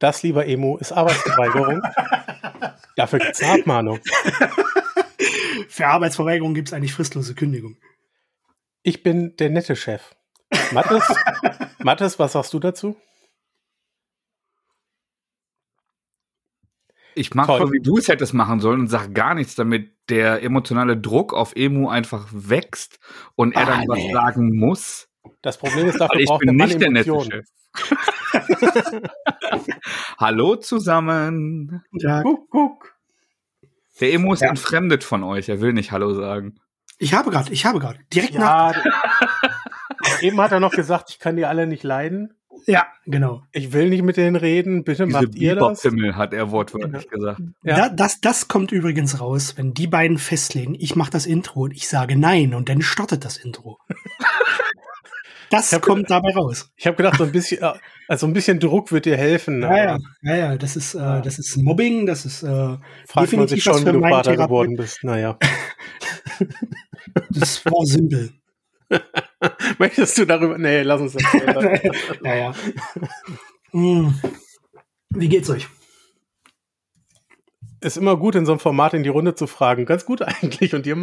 Das, lieber Emo, ist Arbeitsverweigerung. Dafür gibt es eine Abmahnung. Für Arbeitsverweigerung gibt es eigentlich fristlose Kündigung. Ich bin der nette Chef. Mathis, Mathis, was sagst du dazu? Ich mache so, wie du es hättest machen sollen und sag gar nichts, damit der emotionale Druck auf Emu einfach wächst und er ah, dann nee. was sagen muss. Das Problem ist, dafür ich braucht bin der nicht der nette Chef. Hallo zusammen. Ja. Guck, guck. Der Emo ist ja. entfremdet von euch. Er will nicht Hallo sagen. Ich habe gerade, ich habe gerade. Direkt ja, nach. Eben hat er noch gesagt, ich kann die alle nicht leiden. Ja, genau. Ich will nicht mit denen reden, bitte Diese macht ihr das. Himmel hat er wortwörtlich ja. gesagt. Ja. Da, das, das kommt übrigens raus, wenn die beiden festlegen, ich mache das Intro und ich sage nein und dann startet das Intro. Das kommt gedacht, dabei raus. Ich habe gedacht, so ein bisschen, also ein bisschen Druck wird dir helfen. Ja, ja, ja, ja, das ist, äh, das ist Mobbing, das ist äh, Fragt man sich schon, wie du Vater geworden bist. Naja. das war simpel. Möchtest du darüber? Nee, lass uns das. naja. Hm. Wie geht's euch? Ist immer gut, in so einem Format in die Runde zu fragen. Ganz gut eigentlich. Und ihr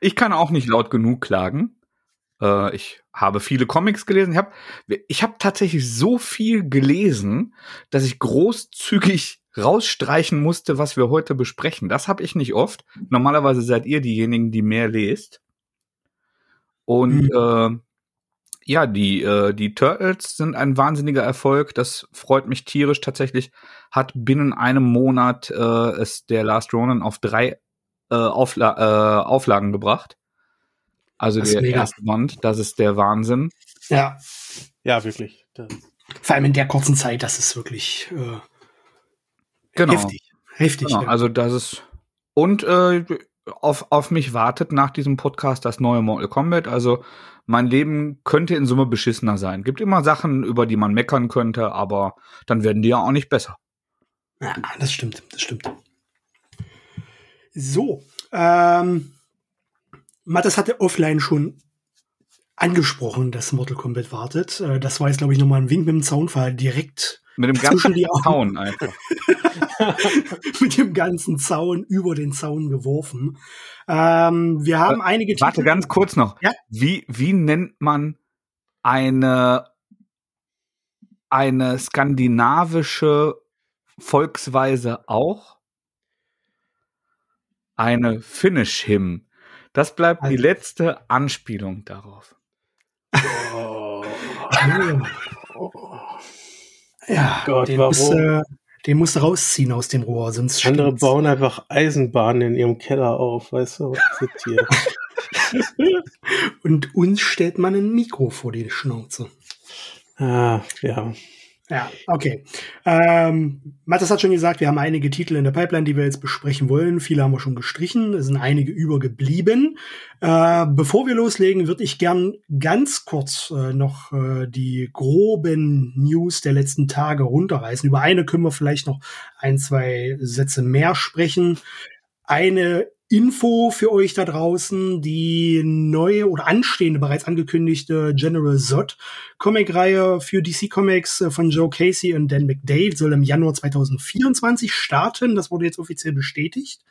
Ich kann auch nicht laut genug klagen. Äh, ich habe viele Comics gelesen. Ich habe ich hab tatsächlich so viel gelesen, dass ich großzügig rausstreichen musste, was wir heute besprechen. Das habe ich nicht oft. Normalerweise seid ihr diejenigen, die mehr lest. Und mhm. äh, ja, die, äh, die Turtles sind ein wahnsinniger Erfolg. Das freut mich tierisch. Tatsächlich hat binnen einem Monat äh, es der Last Ronin auf drei äh, Aufla äh, Auflagen gebracht. Also der erste Band, das ist der Wahnsinn. Ja. Ja, wirklich. Das Vor allem in der kurzen Zeit, das ist wirklich äh, genau. heftig. Heftig. Genau, ja. Also das ist und äh, auf, auf mich wartet nach diesem Podcast das neue Mortal Kombat. Also mein Leben könnte in Summe beschissener sein. Gibt immer Sachen, über die man meckern könnte, aber dann werden die ja auch nicht besser. Ja, das stimmt, das stimmt. So, ähm, Mattes hatte offline schon angesprochen, dass Mortal Kombat wartet. Äh, das war jetzt, glaube ich, nochmal ein Wink mit dem Zaunfall direkt. Mit dem ganzen Zaun einfach. mit dem ganzen Zaun über den Zaun geworfen. Ähm, wir haben äh, einige Warte, Titel ganz kurz noch. Ja? Wie, wie nennt man eine, eine skandinavische Volksweise auch? Eine Finish-Hymn. Das bleibt also. die letzte Anspielung darauf. Oh. ja, Gott, den, warum? Muss, äh, den musst du rausziehen aus dem Rohr, sonst Andere stimmt's. bauen einfach Eisenbahnen in ihrem Keller auf, weißt du, was ist hier? Und uns stellt man ein Mikro vor die Schnauze. Ah, ja. Ja, okay. Ähm, Matthias hat schon gesagt, wir haben einige Titel in der Pipeline, die wir jetzt besprechen wollen. Viele haben wir schon gestrichen, es sind einige übergeblieben. Äh, bevor wir loslegen, würde ich gern ganz kurz äh, noch äh, die groben News der letzten Tage runterreißen. Über eine können wir vielleicht noch ein, zwei Sätze mehr sprechen. Eine Info für euch da draußen, die neue oder anstehende, bereits angekündigte General Zod Comic-Reihe für DC Comics äh, von Joe Casey und Dan McDade soll im Januar 2024 starten. Das wurde jetzt offiziell bestätigt.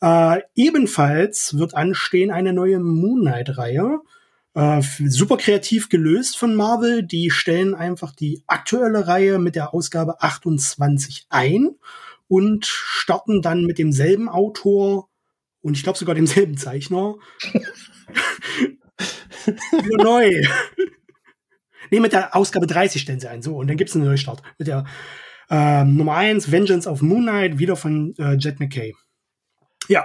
Äh, ebenfalls wird anstehen eine neue Moon Knight-Reihe. Äh, super kreativ gelöst von Marvel. Die stellen einfach die aktuelle Reihe mit der Ausgabe 28 ein und starten dann mit demselben Autor und ich glaube sogar demselben Zeichner. Nur neu. nee, mit der Ausgabe 30 stellen sie ein. So, und dann gibt es einen Neustart. Mit der ähm, Nummer 1, Vengeance of Moonlight, wieder von äh, Jet McKay. Ja.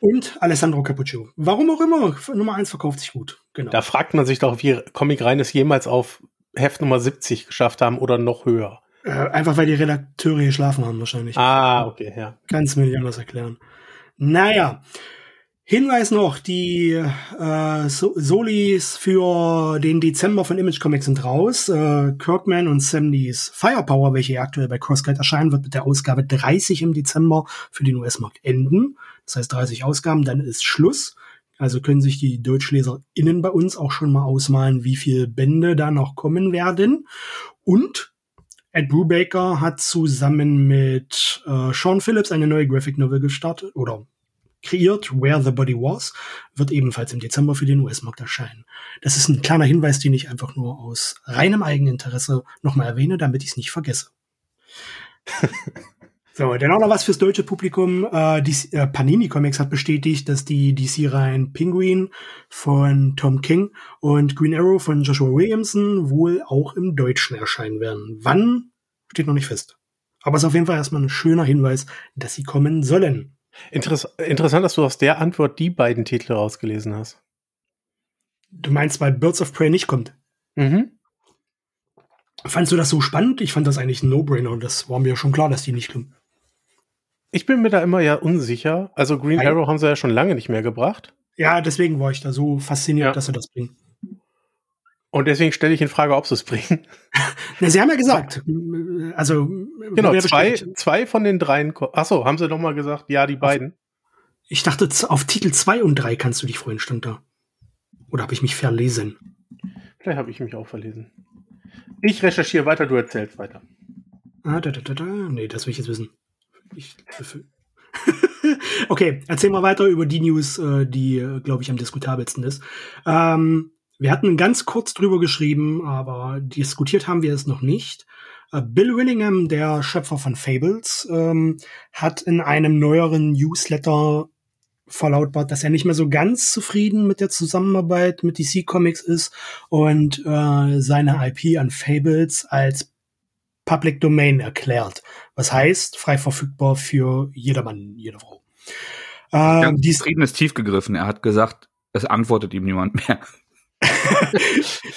Und Alessandro Capuccio. Warum auch immer, Nummer 1 verkauft sich gut. Genau. Da fragt man sich doch, wie Comic Rein es jemals auf Heft Nummer 70 geschafft haben oder noch höher. Äh, einfach weil die Redakteure geschlafen haben wahrscheinlich. Ah, okay, ja. Kannst mir nicht anders erklären. Naja. Hinweis noch, die äh, Solis für den Dezember von Image Comics sind raus. Äh, Kirkman und Samneys Firepower, welche aktuell bei CrossGuide erscheinen, wird mit der Ausgabe 30 im Dezember für den US-Markt enden. Das heißt 30 Ausgaben, dann ist Schluss. Also können sich die DeutschleserInnen bei uns auch schon mal ausmalen, wie viele Bände da noch kommen werden. Und Ed Brubaker hat zusammen mit äh, Sean Phillips eine neue Graphic Novel gestartet oder kreiert, Where the Body Was, wird ebenfalls im Dezember für den US-Markt erscheinen. Das ist ein kleiner Hinweis, den ich einfach nur aus reinem Eigeninteresse nochmal erwähne, damit ich es nicht vergesse. so, dann auch noch was fürs deutsche Publikum. Äh, die, äh, Panini Comics hat bestätigt, dass die DC-Reihen Penguin von Tom King und Green Arrow von Joshua Williamson wohl auch im Deutschen erscheinen werden. Wann steht noch nicht fest. Aber es ist auf jeden Fall erstmal ein schöner Hinweis, dass sie kommen sollen. Interess interessant, dass du aus der Antwort die beiden Titel rausgelesen hast. Du meinst, weil Birds of Prey nicht kommt? Mhm. Fandst du das so spannend? Ich fand das eigentlich ein No-Brainer und das war mir schon klar, dass die nicht kommen. Ich bin mir da immer ja unsicher. Also Green Nein. Arrow haben sie ja schon lange nicht mehr gebracht. Ja, deswegen war ich da so fasziniert, ja. dass sie das bringen. Und deswegen stelle ich in Frage, ob sie es bringen. Na, sie haben ja gesagt, also genau zwei, zwei von den dreien. Achso, haben sie noch mal gesagt, ja, die beiden. Ich dachte, auf Titel zwei und drei kannst du dich freuen, stand da. Oder habe ich mich verlesen? Vielleicht habe ich mich auch verlesen. Ich recherchiere weiter, du erzählst weiter. Ah, da, da, da, da. Nee, das will ich jetzt wissen. Ich, okay, erzähl mal weiter über die News, äh, die, äh, glaube ich, am diskutabelsten ist. Ähm, wir hatten ganz kurz drüber geschrieben, aber diskutiert haben wir es noch nicht. Äh, Bill Willingham, der Schöpfer von Fables, ähm, hat in einem neueren Newsletter verlautbart, dass er nicht mehr so ganz zufrieden mit der Zusammenarbeit mit DC Comics ist und äh, seine IP an Fables als Public Domain erklärt. Was heißt, frei verfügbar für jedermann, jede Frau. Äh, ja, zufrieden ist tief gegriffen. Er hat gesagt, es antwortet ihm niemand mehr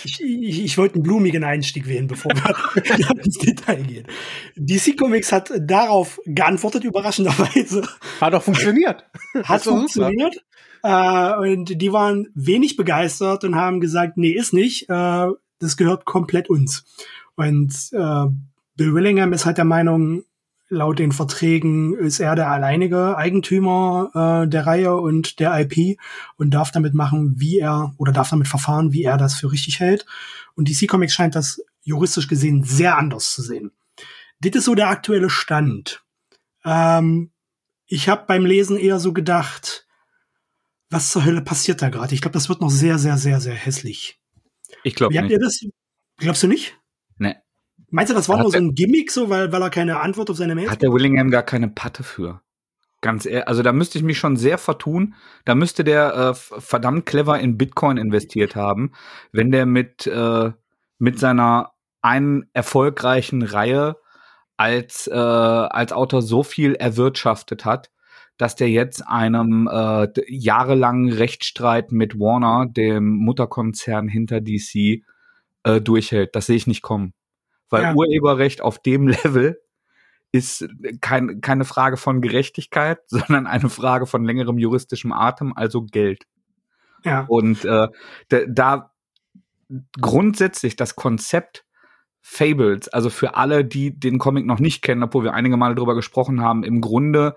ich, ich, ich wollte einen blumigen Einstieg wählen, bevor wir ins Detail gehen. DC Comics hat darauf geantwortet, überraschenderweise. Hat auch funktioniert. Hat funktioniert. Äh, und die waren wenig begeistert und haben gesagt, nee, ist nicht. Äh, das gehört komplett uns. Und äh, Bill Willingham ist halt der Meinung, laut den Verträgen ist er der alleinige Eigentümer äh, der Reihe und der IP und darf damit machen, wie er oder darf damit verfahren, wie er das für richtig hält. Und DC Comics scheint das juristisch gesehen sehr anders zu sehen. Das ist so der aktuelle Stand. Ähm, ich habe beim Lesen eher so gedacht, was zur Hölle passiert da gerade? Ich glaube, das wird noch sehr, sehr, sehr, sehr hässlich. Ich glaube nicht. Ihr das? Glaubst du nicht? Nee. Meinst du, das war hat nur so ein Gimmick, so, weil, weil er keine Antwort auf seine Mail hat? der Willingham gar keine Patte für. Ganz ehrlich, also da müsste ich mich schon sehr vertun. Da müsste der äh, verdammt clever in Bitcoin investiert haben, wenn der mit, äh, mit seiner einen erfolgreichen Reihe als, äh, als Autor so viel erwirtschaftet hat, dass der jetzt einem äh, jahrelangen Rechtsstreit mit Warner, dem Mutterkonzern hinter DC, äh, durchhält. Das sehe ich nicht kommen. Weil ja. Urheberrecht auf dem Level ist kein, keine Frage von Gerechtigkeit, sondern eine Frage von längerem juristischem Atem, also Geld. Ja. Und äh, da, da grundsätzlich das Konzept Fables, also für alle, die den Comic noch nicht kennen, obwohl wir einige Male drüber gesprochen haben, im Grunde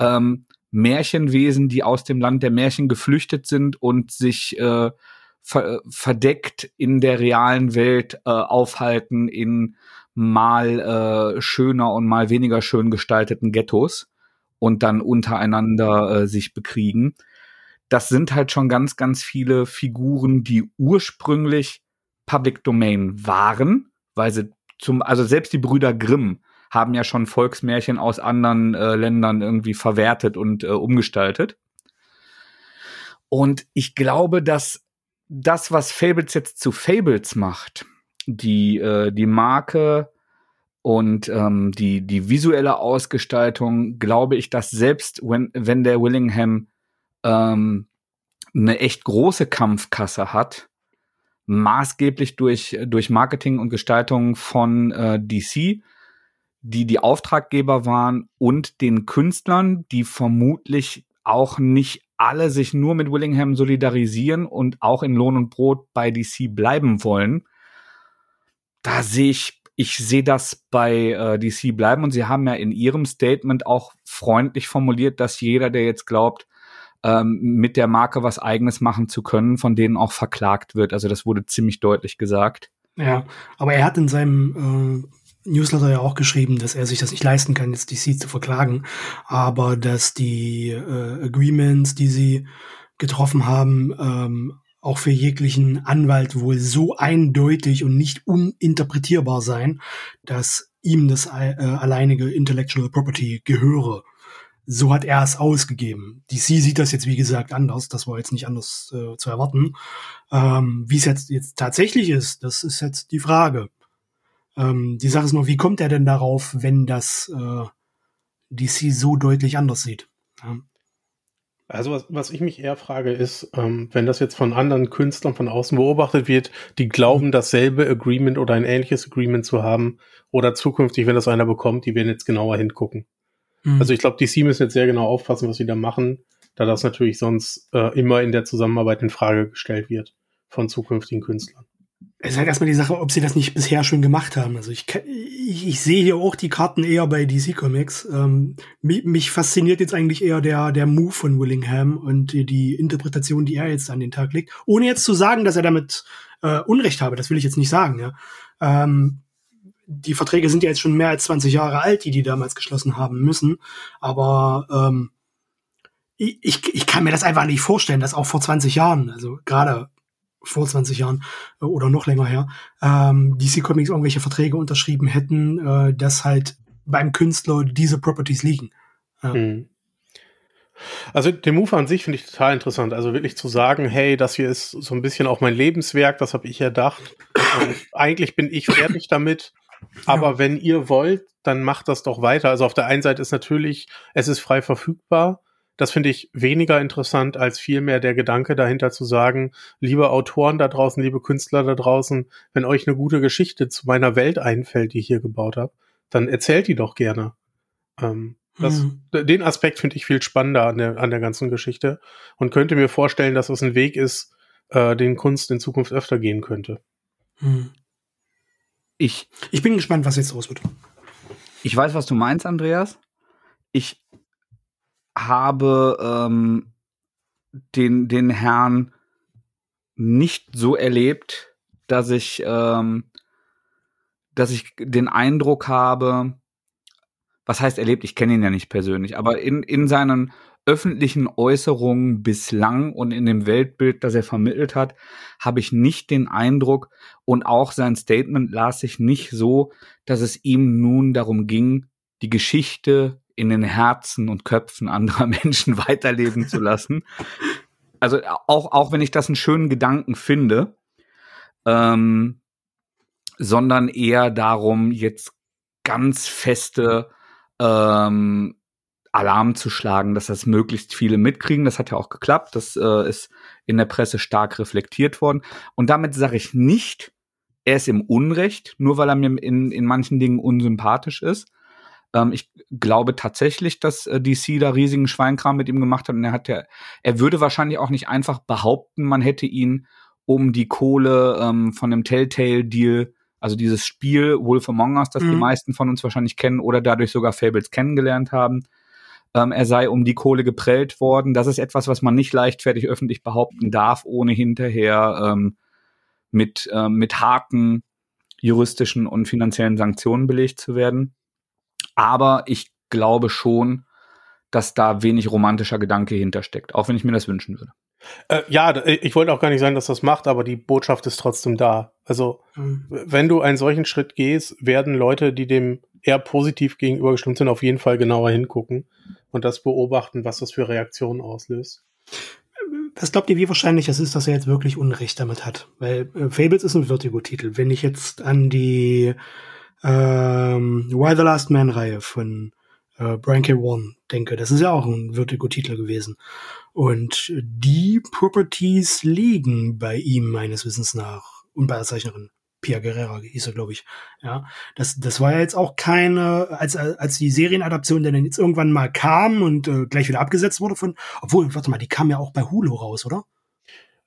ähm, Märchenwesen, die aus dem Land der Märchen geflüchtet sind und sich äh, ver verdeckt in der realen Welt äh, aufhalten in mal äh, schöner und mal weniger schön gestalteten Ghettos und dann untereinander äh, sich bekriegen. Das sind halt schon ganz, ganz viele Figuren, die ursprünglich Public Domain waren, weil sie zum, also selbst die Brüder Grimm haben ja schon Volksmärchen aus anderen äh, Ländern irgendwie verwertet und äh, umgestaltet. Und ich glaube, dass das, was Fables jetzt zu Fables macht, die, äh, die Marke und ähm, die, die visuelle Ausgestaltung, glaube ich, dass selbst wenn, wenn der Willingham ähm, eine echt große Kampfkasse hat, maßgeblich durch, durch Marketing und Gestaltung von äh, DC, die die Auftraggeber waren und den Künstlern, die vermutlich auch nicht alle sich nur mit Willingham solidarisieren und auch in Lohn und Brot bei DC bleiben wollen. Da sehe ich, ich sehe das bei äh, DC bleiben und sie haben ja in ihrem Statement auch freundlich formuliert, dass jeder, der jetzt glaubt, ähm, mit der Marke was eigenes machen zu können, von denen auch verklagt wird. Also das wurde ziemlich deutlich gesagt. Ja, aber er hat in seinem äh, Newsletter ja auch geschrieben, dass er sich das nicht leisten kann, jetzt DC zu verklagen, aber dass die äh, Agreements, die sie getroffen haben, ähm, auch für jeglichen Anwalt wohl so eindeutig und nicht uninterpretierbar sein, dass ihm das äh, alleinige Intellectual Property gehöre. So hat er es ausgegeben. DC sieht das jetzt, wie gesagt, anders. Das war jetzt nicht anders äh, zu erwarten. Ähm, wie es jetzt, jetzt tatsächlich ist, das ist jetzt die Frage. Ähm, die Sache ist nur, wie kommt er denn darauf, wenn das äh, DC so deutlich anders sieht? Ja. Also was, was ich mich eher frage ist, ähm, wenn das jetzt von anderen Künstlern von außen beobachtet wird, die glauben, dasselbe Agreement oder ein ähnliches Agreement zu haben oder zukünftig, wenn das einer bekommt, die werden jetzt genauer hingucken. Mhm. Also ich glaube, die DC müssen jetzt sehr genau aufpassen, was sie da machen, da das natürlich sonst äh, immer in der Zusammenarbeit in Frage gestellt wird von zukünftigen Künstlern es ist halt erstmal die Sache, ob sie das nicht bisher schon gemacht haben. Also ich, ich, ich sehe hier auch die Karten eher bei DC Comics. Ähm, mich, mich, fasziniert jetzt eigentlich eher der, der Move von Willingham und die, Interpretation, die er jetzt an den Tag legt. Ohne jetzt zu sagen, dass er damit äh, Unrecht habe, das will ich jetzt nicht sagen. Ja. Ähm, die Verträge sind ja jetzt schon mehr als 20 Jahre alt, die die damals geschlossen haben müssen. Aber ähm, ich, ich kann mir das einfach nicht vorstellen, dass auch vor 20 Jahren, also gerade vor 20 Jahren äh, oder noch länger her, ähm, DC Comics irgendwelche Verträge unterschrieben hätten, äh, dass halt beim Künstler diese Properties liegen. Ja. Hm. Also den Move an sich finde ich total interessant. Also wirklich zu sagen, hey, das hier ist so ein bisschen auch mein Lebenswerk, das habe ich erdacht. Und eigentlich bin ich fertig damit. Aber ja. wenn ihr wollt, dann macht das doch weiter. Also auf der einen Seite ist natürlich, es ist frei verfügbar. Das finde ich weniger interessant als vielmehr der Gedanke dahinter zu sagen, liebe Autoren da draußen, liebe Künstler da draußen, wenn euch eine gute Geschichte zu meiner Welt einfällt, die ich hier gebaut habe, dann erzählt die doch gerne. Ähm, das, mhm. Den Aspekt finde ich viel spannender an der, an der ganzen Geschichte und könnte mir vorstellen, dass es ein Weg ist, äh, den Kunst in Zukunft öfter gehen könnte. Mhm. Ich, ich bin gespannt, was jetzt raus wird. Ich weiß, was du meinst, Andreas. Ich habe ähm, den, den Herrn nicht so erlebt, dass ich, ähm, dass ich den Eindruck habe, was heißt erlebt, ich kenne ihn ja nicht persönlich, aber in, in seinen öffentlichen Äußerungen bislang und in dem Weltbild, das er vermittelt hat, habe ich nicht den Eindruck und auch sein Statement las ich nicht so, dass es ihm nun darum ging, die Geschichte in den Herzen und Köpfen anderer Menschen weiterleben zu lassen. Also auch, auch wenn ich das einen schönen Gedanken finde, ähm, sondern eher darum, jetzt ganz feste ähm, Alarm zu schlagen, dass das möglichst viele mitkriegen. Das hat ja auch geklappt. Das äh, ist in der Presse stark reflektiert worden. Und damit sage ich nicht, er ist im Unrecht, nur weil er mir in, in manchen Dingen unsympathisch ist, ähm, ich glaube tatsächlich, dass äh, DC da riesigen Schweinkram mit ihm gemacht hat und er hat ja, er würde wahrscheinlich auch nicht einfach behaupten, man hätte ihn um die Kohle ähm, von dem Telltale-Deal, also dieses Spiel Wolf Among Us, das mhm. die meisten von uns wahrscheinlich kennen oder dadurch sogar Fables kennengelernt haben, ähm, er sei um die Kohle geprellt worden. Das ist etwas, was man nicht leichtfertig öffentlich behaupten darf, ohne hinterher ähm, mit, äh, mit harten juristischen und finanziellen Sanktionen belegt zu werden. Aber ich glaube schon, dass da wenig romantischer Gedanke hintersteckt, auch wenn ich mir das wünschen würde. Äh, ja, äh, ich wollte auch gar nicht sagen, dass das macht, aber die Botschaft ist trotzdem da. Also, mhm. wenn du einen solchen Schritt gehst, werden Leute, die dem eher positiv gegenübergestimmt sind, auf jeden Fall genauer hingucken und das beobachten, was das für Reaktionen auslöst. Was glaubt ihr, wie wahrscheinlich es ist, dass er jetzt wirklich Unrecht damit hat? Weil äh, Fables ist ein Vertigo-Titel. Wenn ich jetzt an die ähm, Why the Last Man Reihe von äh, Brian K. Vaughan denke. Das ist ja auch ein Vertigo-Titel gewesen. Und die Properties liegen bei ihm meines Wissens nach und bei der Zeichnerin. Pia Guerrera hieß er, glaube ich. Ja, das, das war ja jetzt auch keine, als, als die Serienadaption dann jetzt irgendwann mal kam und äh, gleich wieder abgesetzt wurde von, obwohl, warte mal, die kam ja auch bei Hulu raus, oder?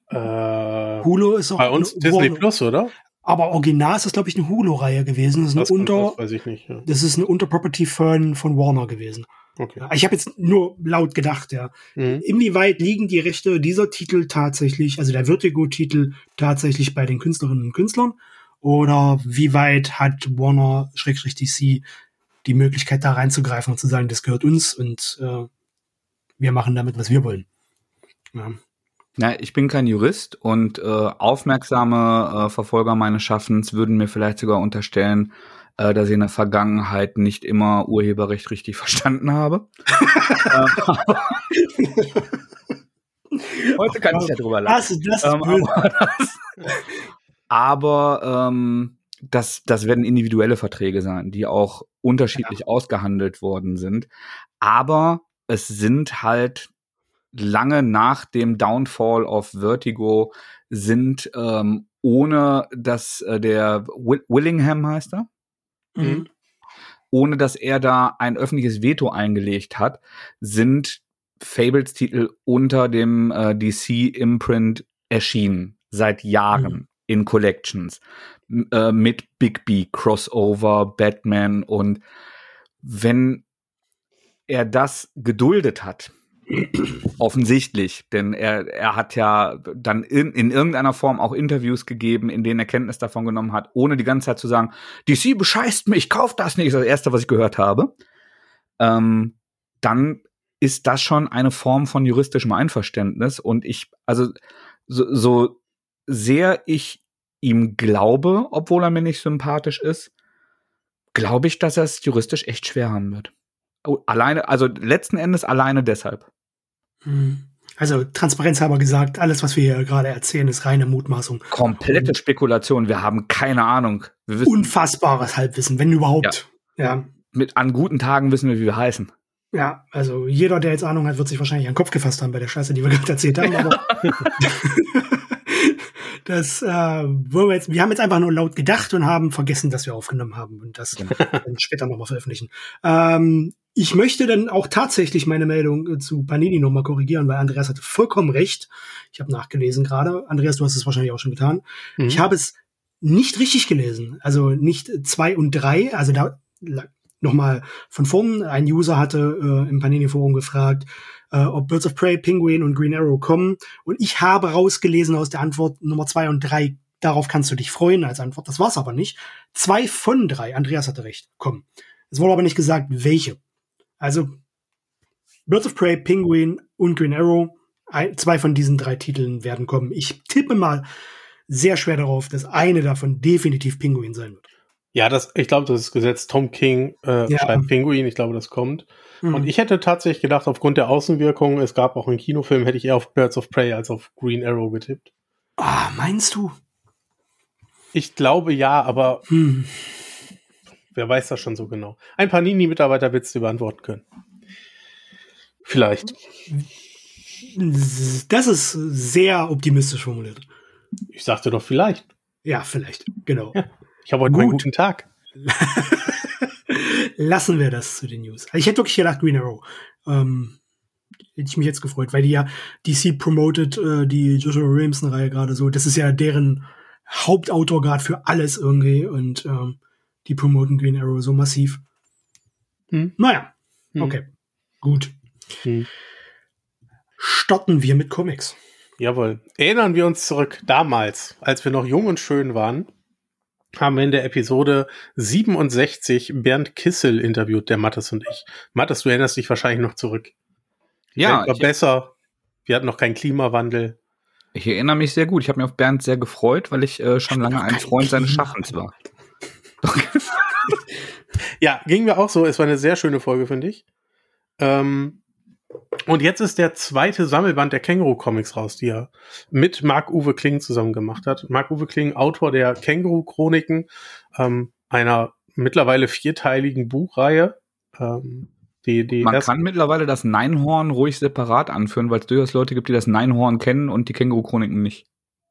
Äh, Hulu ist auch bei uns Disney Plus, oder? Aber original ist das, glaube ich, eine Hulu-Reihe gewesen. Das ist eine das Unter, weiß ich nicht, ja. das ist eine Unterproperty von, von Warner gewesen. Okay. Ich habe jetzt nur laut gedacht, ja. Mhm. Inwieweit liegen die Rechte dieser Titel tatsächlich, also der Vertigo-Titel tatsächlich bei den Künstlerinnen und Künstlern? Oder wie weit hat Warner Schrägstrich DC die Möglichkeit da reinzugreifen und zu sagen, das gehört uns und äh, wir machen damit, was wir wollen. Ja. Na, ich bin kein Jurist und äh, aufmerksame äh, Verfolger meines Schaffens würden mir vielleicht sogar unterstellen, äh, dass ich in der Vergangenheit nicht immer Urheberrecht richtig verstanden habe. Heute kann ich ja drüber lachen. Das, das ähm, aber das, aber ähm, das, das werden individuelle Verträge sein, die auch unterschiedlich ja. ausgehandelt worden sind. Aber es sind halt lange nach dem Downfall of Vertigo sind ähm, ohne dass äh, der Will Willingham heißt er, mhm. ohne dass er da ein öffentliches Veto eingelegt hat, sind Fables Titel unter dem äh, DC Imprint erschienen seit Jahren mhm. in Collections äh, mit Bigby Crossover Batman und wenn er das geduldet hat, offensichtlich, denn er, er hat ja dann in, in irgendeiner Form auch Interviews gegeben, in denen er Kenntnis davon genommen hat, ohne die ganze Zeit zu sagen, DC bescheißt mich, kauf das nicht, das Erste, was ich gehört habe. Ähm, dann ist das schon eine Form von juristischem Einverständnis und ich, also so, so sehr ich ihm glaube, obwohl er mir nicht sympathisch ist, glaube ich, dass er es juristisch echt schwer haben wird. Oh, alleine, also letzten Endes alleine deshalb. Hm. Also transparenzhalber gesagt, alles, was wir hier gerade erzählen, ist reine Mutmaßung. Komplette Und Spekulation. Wir haben keine Ahnung. unfassbares Halbwissen, wenn überhaupt. Ja. ja. Mit an guten Tagen wissen wir, wie wir heißen. Ja, also jeder, der jetzt Ahnung hat, wird sich wahrscheinlich an den Kopf gefasst haben bei der Scheiße, die wir gerade erzählt haben. Aber das, äh, wo wir, jetzt, wir haben jetzt einfach nur laut gedacht und haben vergessen, dass wir aufgenommen haben und das genau. dann später nochmal veröffentlichen. Ähm, ich möchte dann auch tatsächlich meine Meldung äh, zu Panini nochmal korrigieren, weil Andreas hatte vollkommen recht. Ich habe nachgelesen gerade. Andreas, du hast es wahrscheinlich auch schon getan. Mhm. Ich habe es nicht richtig gelesen. Also nicht zwei und drei. Also da nochmal von vorn. Ein User hatte äh, im Panini-Forum gefragt, äh, ob Birds of Prey, Penguin und Green Arrow kommen. Und ich habe rausgelesen aus der Antwort Nummer zwei und drei. Darauf kannst du dich freuen als Antwort. Das war's aber nicht. Zwei von drei, Andreas hatte recht, kommen. Es wurde aber nicht gesagt, welche. Also Birds of Prey, Penguin und Green Arrow, ein, zwei von diesen drei Titeln werden kommen. Ich tippe mal sehr schwer darauf, dass eine davon definitiv Penguin sein wird. Ja, das, ich glaube, das ist gesetzt. Tom King äh, ja. schreibt Penguin, ich glaube, das kommt. Mhm. Und ich hätte tatsächlich gedacht, aufgrund der Außenwirkung, es gab auch einen Kinofilm, hätte ich eher auf Birds of Prey als auf Green Arrow getippt. Ah, meinst du? Ich glaube ja, aber hm. Wer weiß das schon so genau? Ein Panini-Mitarbeiter wird es dir beantworten können. Vielleicht. Das ist sehr optimistisch formuliert. Ich sagte doch vielleicht. Ja, vielleicht. Genau. Ja, ich habe heute Gut. einen guten Tag. Lassen wir das zu den News. Ich hätte wirklich gedacht Green Arrow. Ähm, hätte ich mich jetzt gefreut, weil die ja DC promotet äh, die Joshua Williamson-Reihe gerade so. Das ist ja deren Hauptautor gerade für alles irgendwie und ähm, die promoten Green Arrow so massiv. Hm. Naja, hm. okay, gut. Hm. Starten wir mit Comics. Jawohl. Erinnern wir uns zurück damals, als wir noch jung und schön waren, haben wir in der Episode 67 Bernd Kissel interviewt, der Mattes und ich. Mattes, du erinnerst dich wahrscheinlich noch zurück. Ja. War besser. Wir hatten noch keinen Klimawandel. Ich erinnere mich sehr gut. Ich habe mich auf Bernd sehr gefreut, weil ich äh, schon lange ein Freund seines Schaffens war. ja, ging mir auch so. Es war eine sehr schöne Folge, finde ich. Ähm, und jetzt ist der zweite Sammelband der Känguru-Comics raus, die er mit Marc-Uwe Kling zusammen gemacht hat. Marc-Uwe Kling, Autor der Känguru-Chroniken, ähm, einer mittlerweile vierteiligen Buchreihe. Ähm, die, die Man kann mittlerweile das Neinhorn ruhig separat anführen, weil es durchaus Leute gibt, die das Neinhorn kennen und die Känguru-Chroniken nicht.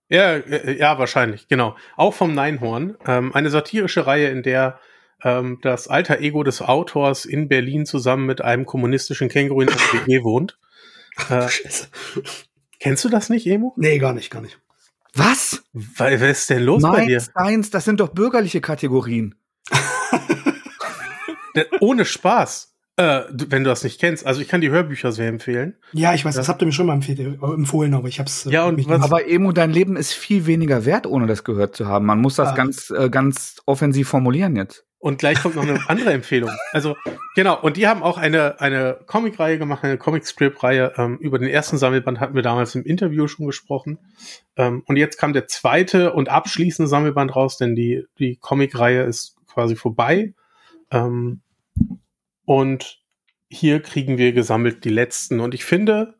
Ja, äh, ja, wahrscheinlich, genau. Auch vom Neinhorn. Ähm, eine satirische Reihe, in der ähm, das alter Ego des Autors in Berlin zusammen mit einem kommunistischen Känguru in einer WG wohnt. Äh, kennst du das nicht, Emo? Nee, gar nicht, gar nicht. Was? Was ist denn los Meins, bei dir? Eins, das sind doch bürgerliche Kategorien. Ohne Spaß. Äh, wenn du das nicht kennst. Also ich kann die Hörbücher sehr empfehlen. Ja, ich weiß, das habt ihr mir schon mal empfohlen, aber ich hab's. Äh, ja, und was, aber Emo, dein Leben ist viel weniger wert, ohne das gehört zu haben. Man muss das ah. ganz, äh, ganz offensiv formulieren jetzt. Und gleich kommt noch eine andere Empfehlung. Also, genau, und die haben auch eine, eine Comic-Reihe gemacht, eine Comic-Strip-Reihe. Ähm, über den ersten Sammelband hatten wir damals im Interview schon gesprochen. Ähm, und jetzt kam der zweite und abschließende Sammelband raus, denn die, die Comic-Reihe ist quasi vorbei. Ähm, und hier kriegen wir gesammelt die letzten. Und ich finde,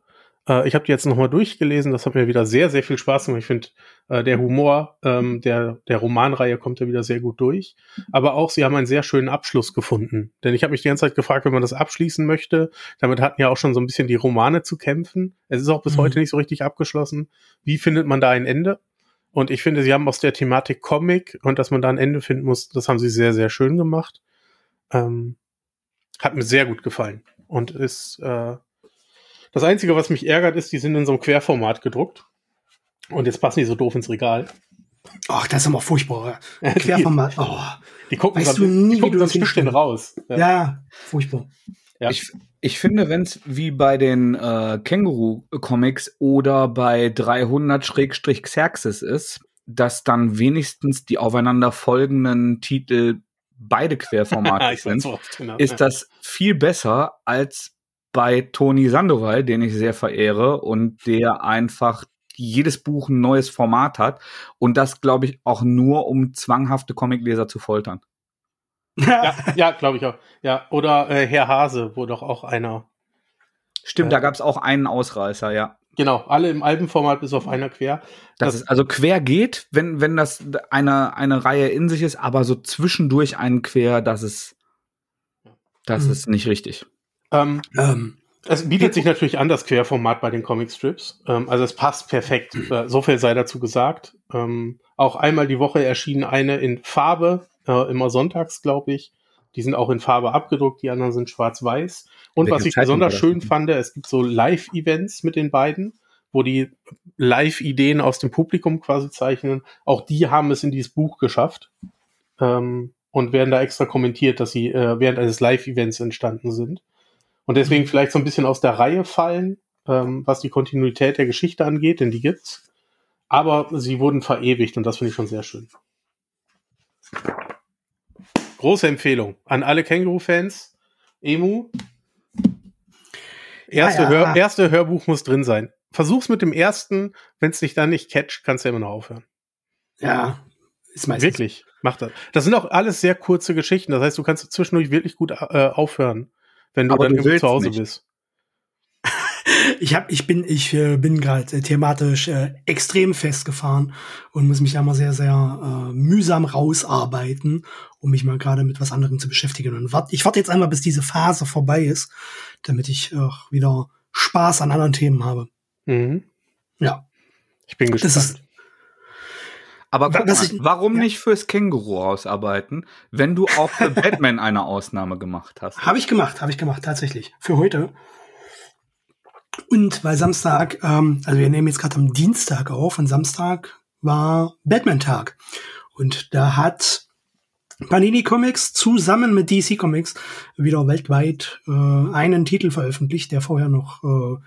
äh, ich habe die jetzt nochmal durchgelesen, das hat mir wieder sehr, sehr viel Spaß gemacht. Ich finde, äh, der Humor ähm, der, der Romanreihe kommt da wieder sehr gut durch. Aber auch, sie haben einen sehr schönen Abschluss gefunden. Denn ich habe mich die ganze Zeit gefragt, wenn man das abschließen möchte, damit hatten ja auch schon so ein bisschen die Romane zu kämpfen. Es ist auch bis mhm. heute nicht so richtig abgeschlossen. Wie findet man da ein Ende? Und ich finde, sie haben aus der Thematik Comic und dass man da ein Ende finden muss, das haben sie sehr, sehr schön gemacht. Ähm, hat mir sehr gut gefallen. Und ist äh, das Einzige, was mich ärgert, ist, die sind in so einem Querformat gedruckt. Und jetzt passen die so doof ins Regal. Ach, das ist immer furchtbar. Querformat. Oh. Die gucken, weißt so, du nie, die gucken wie du so ein Stückchen raus. Ja, ja furchtbar. Ja. Ich, ich finde, wenn es wie bei den äh, Känguru-Comics oder bei 300-Xerxes ist, dass dann wenigstens die aufeinander folgenden Titel beide Querformate sind, genau, ist das viel besser als bei Toni Sandoval, den ich sehr verehre und der einfach jedes Buch ein neues Format hat und das, glaube ich, auch nur, um zwanghafte Comicleser zu foltern. ja, ja glaube ich auch. Ja, oder äh, Herr Hase, wo doch auch einer. Stimmt, äh, da gab es auch einen Ausreißer, ja. Genau, alle im Albenformat bis auf einer quer. Das, das ist also quer geht, wenn, wenn das eine, eine Reihe in sich ist, aber so zwischendurch einen quer, das ist, das mhm. ist nicht richtig. Ähm, ähm, es bietet sich natürlich an, das Querformat bei den Comicstrips. Ähm, also es passt perfekt. Äh, so viel sei dazu gesagt. Ähm, auch einmal die Woche erschien eine in Farbe, äh, immer sonntags, glaube ich. Die sind auch in Farbe abgedruckt, die anderen sind schwarz-weiß. Und was ich besonders schön fand, es gibt so Live-Events mit den beiden, wo die Live-Ideen aus dem Publikum quasi zeichnen. Auch die haben es in dieses Buch geschafft ähm, und werden da extra kommentiert, dass sie äh, während eines Live-Events entstanden sind. Und deswegen mhm. vielleicht so ein bisschen aus der Reihe fallen, ähm, was die Kontinuität der Geschichte angeht, denn die gibt's. Aber sie wurden verewigt und das finde ich schon sehr schön. Große Empfehlung an alle Känguru-Fans. Emu. Erste, ja, ja. Hör, erste Hörbuch muss drin sein. Versuch's mit dem ersten. Wenn es dich dann nicht catcht, kannst du ja immer noch aufhören. Ja, ist meistens. Wirklich, mach das. Das sind auch alles sehr kurze Geschichten. Das heißt, du kannst zwischendurch wirklich gut äh, aufhören, wenn du Aber dann du zu Hause nicht. bist. Ich hab, ich bin, ich äh, bin gerade äh, thematisch äh, extrem festgefahren und muss mich da mal sehr, sehr äh, mühsam rausarbeiten, um mich mal gerade mit was anderem zu beschäftigen. Und wart, ich warte jetzt einmal, bis diese Phase vorbei ist, damit ich auch wieder Spaß an anderen Themen habe. Mhm. Ja. Ich bin gespannt. Ist, aber guck mal, ich, warum ja. nicht fürs Känguru ausarbeiten, wenn du auch für Batman eine Ausnahme gemacht hast? Habe ich gemacht, habe ich gemacht, tatsächlich. Für heute. Und weil Samstag, ähm, also wir nehmen jetzt gerade am Dienstag auf und Samstag war Batman-Tag. Und da hat Panini Comics zusammen mit DC Comics wieder weltweit äh, einen Titel veröffentlicht, der vorher noch äh,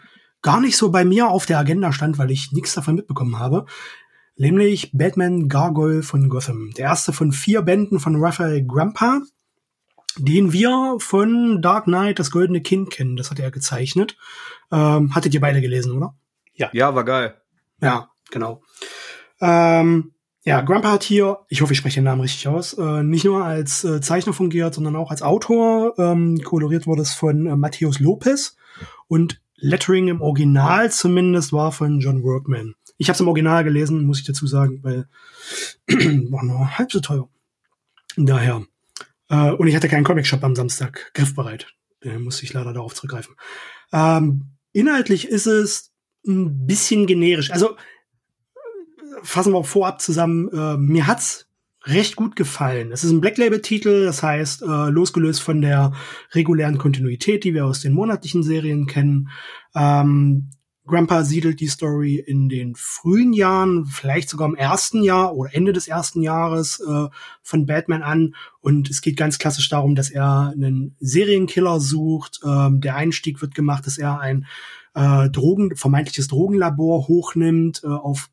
gar nicht so bei mir auf der Agenda stand, weil ich nichts davon mitbekommen habe. Nämlich Batman Gargoyle von Gotham. Der erste von vier Bänden von Raphael Grandpa, den wir von Dark Knight, das Goldene Kind kennen. Das hat er gezeichnet. Ähm, hattet ihr beide gelesen, oder? Ja. Ja, war geil. Ja, genau. Ähm, ja, Grandpa hat hier, ich hoffe, ich spreche den Namen richtig aus, äh, nicht nur als äh, Zeichner fungiert, sondern auch als Autor. Ähm, koloriert wurde es von äh, Matthäus Lopez und Lettering im Original zumindest war von John Workman. Ich habe es im Original gelesen, muss ich dazu sagen, weil war nur halb so teuer. Daher. Äh, und ich hatte keinen Comicshop am Samstag griffbereit. Da musste ich leider darauf zurückgreifen. Ähm, inhaltlich ist es ein bisschen generisch. Also fassen wir vorab zusammen. Äh, mir hat's recht gut gefallen. Es ist ein Black Label Titel, das heißt äh, losgelöst von der regulären Kontinuität, die wir aus den monatlichen Serien kennen. Ähm, Grandpa siedelt die Story in den frühen Jahren, vielleicht sogar im ersten Jahr oder Ende des ersten Jahres äh, von Batman an. Und es geht ganz klassisch darum, dass er einen Serienkiller sucht. Ähm, der Einstieg wird gemacht, dass er ein äh, Drogen, vermeintliches Drogenlabor hochnimmt, äh, auf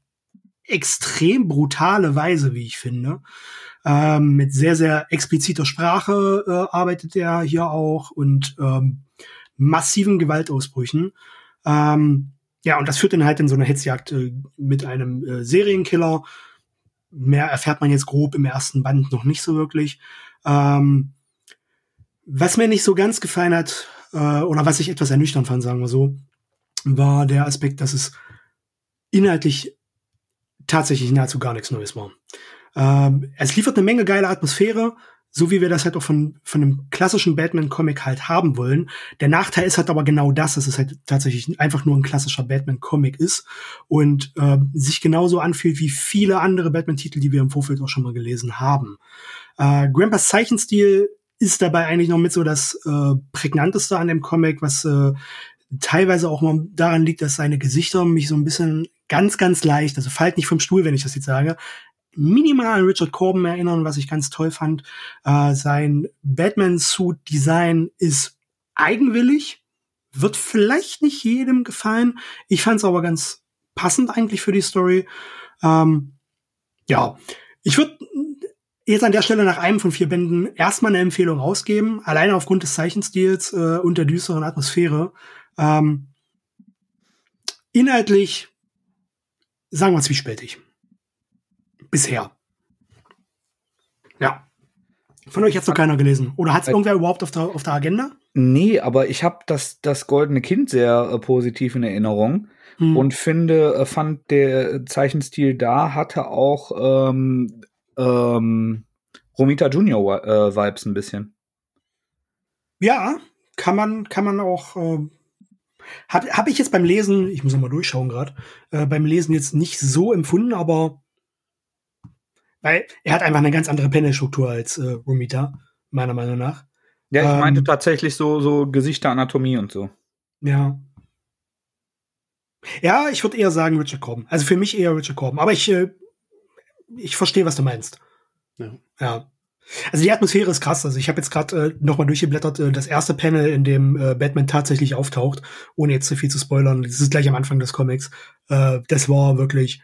extrem brutale Weise, wie ich finde. Ähm, mit sehr, sehr expliziter Sprache äh, arbeitet er hier auch und ähm, massiven Gewaltausbrüchen. Ähm, ja, und das führt dann halt in so eine Hetzjagd äh, mit einem äh, Serienkiller. Mehr erfährt man jetzt grob im ersten Band noch nicht so wirklich. Ähm, was mir nicht so ganz gefallen hat, äh, oder was ich etwas ernüchternd fand, sagen wir so, war der Aspekt, dass es inhaltlich tatsächlich nahezu gar nichts Neues war. Ähm, es liefert eine Menge geile Atmosphäre, so wie wir das halt auch von, von einem klassischen Batman-Comic halt haben wollen. Der Nachteil ist halt aber genau das, dass es halt tatsächlich einfach nur ein klassischer Batman-Comic ist und äh, sich genauso anfühlt wie viele andere Batman-Titel, die wir im Vorfeld auch schon mal gelesen haben. Äh, Grandpas Zeichenstil ist dabei eigentlich noch mit so das äh, prägnanteste an dem Comic, was äh, teilweise auch mal daran liegt, dass seine Gesichter mich so ein bisschen ganz, ganz leicht, also fallt nicht vom Stuhl, wenn ich das jetzt sage, minimal an Richard Corbin erinnern, was ich ganz toll fand. Äh, sein Batman-Suit-Design ist eigenwillig, wird vielleicht nicht jedem gefallen. Ich fand es aber ganz passend eigentlich für die Story. Ähm, ja, ich würde jetzt an der Stelle nach einem von vier Bänden erstmal eine Empfehlung rausgeben, alleine aufgrund des Zeichenstils äh, und der düsteren Atmosphäre. Ähm, inhaltlich, sagen wir zwiespältig. Bisher. Ja. Von euch hat's noch keiner gelesen. Oder hat's irgendwer überhaupt auf der, auf der Agenda? Nee, aber ich habe das, das Goldene Kind sehr äh, positiv in Erinnerung hm. und finde, äh, fand der Zeichenstil da hatte auch ähm, ähm, Romita Junior äh, Vibes ein bisschen. Ja, kann man, kann man auch. Äh, habe hab ich jetzt beim Lesen, ich muss noch mal durchschauen gerade, äh, beim Lesen jetzt nicht so empfunden, aber weil er hat einfach eine ganz andere Panelstruktur als äh, Romita, meiner Meinung nach. Ja, ich ähm, meinte tatsächlich so, so Gesichteranatomie und so. Ja. Ja, ich würde eher sagen Richard Corbin. Also für mich eher Richard Corbin. Aber ich, äh, ich verstehe, was du meinst. Ja. ja. Also die Atmosphäre ist krass. Also ich habe jetzt gerade äh, noch mal durchgeblättert, äh, das erste Panel, in dem äh, Batman tatsächlich auftaucht, ohne jetzt zu viel zu spoilern. Das ist gleich am Anfang des Comics. Äh, das war wirklich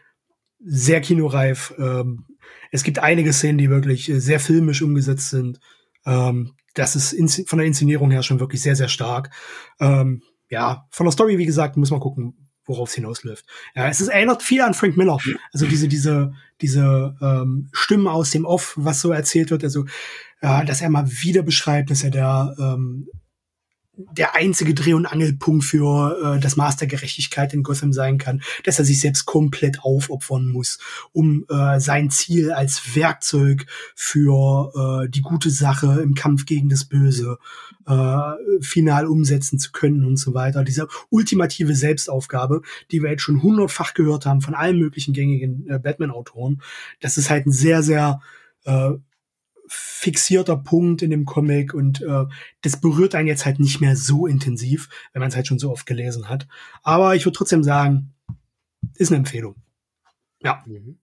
sehr kinoreif. Ähm, es gibt einige Szenen, die wirklich äh, sehr filmisch umgesetzt sind. Ähm, das ist von der Inszenierung her schon wirklich sehr, sehr stark. Ähm, ja, von der Story, wie gesagt, muss man gucken, worauf es hinausläuft. Ja, es ist, erinnert viel an Frank Miller. Also diese, diese, diese ähm, Stimmen aus dem Off, was so erzählt wird, also ja, dass er mal wieder beschreibt, dass er der ähm, der einzige Dreh- und Angelpunkt für äh, das Maß der Gerechtigkeit in Gotham sein kann, dass er sich selbst komplett aufopfern muss, um äh, sein Ziel als Werkzeug für äh, die gute Sache im Kampf gegen das Böse äh, final umsetzen zu können und so weiter. Diese ultimative Selbstaufgabe, die wir jetzt schon hundertfach gehört haben von allen möglichen gängigen äh, Batman-Autoren, das ist halt ein sehr, sehr äh, fixierter Punkt in dem Comic und äh, das berührt einen jetzt halt nicht mehr so intensiv, wenn man es halt schon so oft gelesen hat. Aber ich würde trotzdem sagen, ist eine Empfehlung. Ja. Mhm.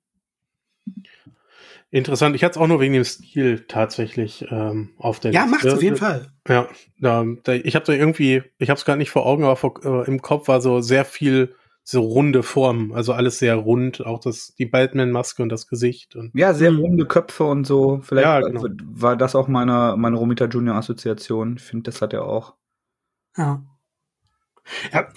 Interessant. Ich hatte es auch nur wegen dem Stil tatsächlich ähm, auf der Ja, macht's auf jeden Fall. Ja, da, da, ich habe da irgendwie, ich habe es gar nicht vor Augen, aber vor, äh, im Kopf war so sehr viel so runde Formen, also alles sehr rund, auch das, die Batman-Maske und das Gesicht. Und ja, sehr runde Köpfe und so. Vielleicht ja, genau. war das auch meine, meine Romita Junior Assoziation. Ich finde, das hat er auch. Ja. Ja,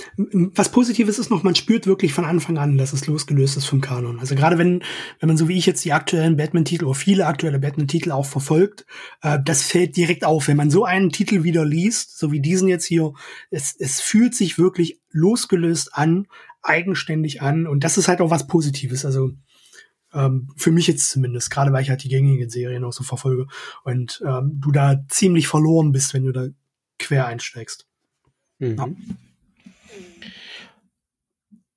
was Positives ist noch, man spürt wirklich von Anfang an, dass es losgelöst ist vom Kanon. Also gerade wenn, wenn man so wie ich jetzt die aktuellen Batman-Titel oder viele aktuelle Batman-Titel auch verfolgt, äh, das fällt direkt auf. Wenn man so einen Titel wieder liest, so wie diesen jetzt hier, es, es fühlt sich wirklich losgelöst an, eigenständig an und das ist halt auch was Positives. Also ähm, für mich jetzt zumindest, gerade weil ich halt die gängigen Serien auch so verfolge und ähm, du da ziemlich verloren bist, wenn du da quer einsteigst. Mhm. Ja.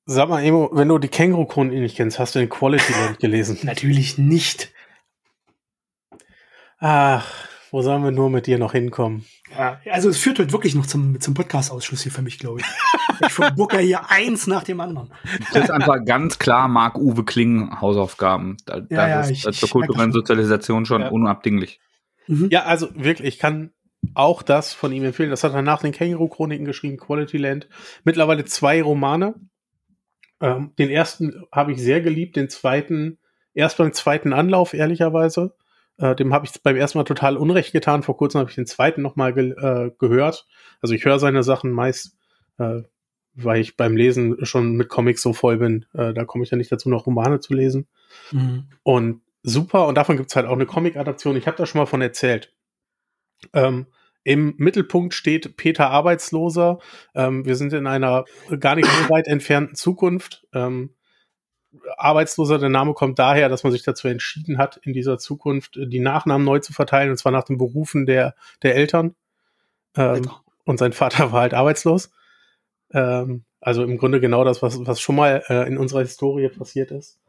Sag mal, Emo, wenn du die Känguru-Chronik nicht kennst, hast du den Quality Land gelesen? Natürlich nicht. Ach, wo sollen wir nur mit dir noch hinkommen? Ja, also es führt heute wirklich noch zum, zum Podcast-Ausschluss hier für mich, glaube ich. ich verbucke hier eins nach dem anderen. Das ist einfach ganz klar Marc-Uwe Kling Hausaufgaben. Da, ja, ja, ist ich, zur kulturellen Sozialisation schon ja. unabdinglich. Mhm. Ja, also wirklich, ich kann auch das von ihm empfehlen. Das hat er nach den Känguru-Chroniken geschrieben, Quality Land. Mittlerweile zwei Romane. Ähm, den ersten habe ich sehr geliebt, den zweiten erst beim zweiten Anlauf, ehrlicherweise. Äh, dem habe ich beim ersten Mal total Unrecht getan. Vor kurzem habe ich den zweiten nochmal ge äh, gehört. Also ich höre seine Sachen meist, äh, weil ich beim Lesen schon mit Comics so voll bin. Äh, da komme ich ja nicht dazu, noch Romane zu lesen. Mhm. Und super. Und davon gibt es halt auch eine Comic-Adaption. Ich habe da schon mal von erzählt. Ähm, im Mittelpunkt steht Peter Arbeitsloser. Ähm, wir sind in einer gar nicht so weit entfernten Zukunft. Ähm, Arbeitsloser, der Name kommt daher, dass man sich dazu entschieden hat, in dieser Zukunft die Nachnamen neu zu verteilen, und zwar nach den Berufen der, der Eltern. Ähm, und sein Vater war halt arbeitslos. Ähm, also im Grunde genau das, was, was schon mal äh, in unserer Historie passiert ist.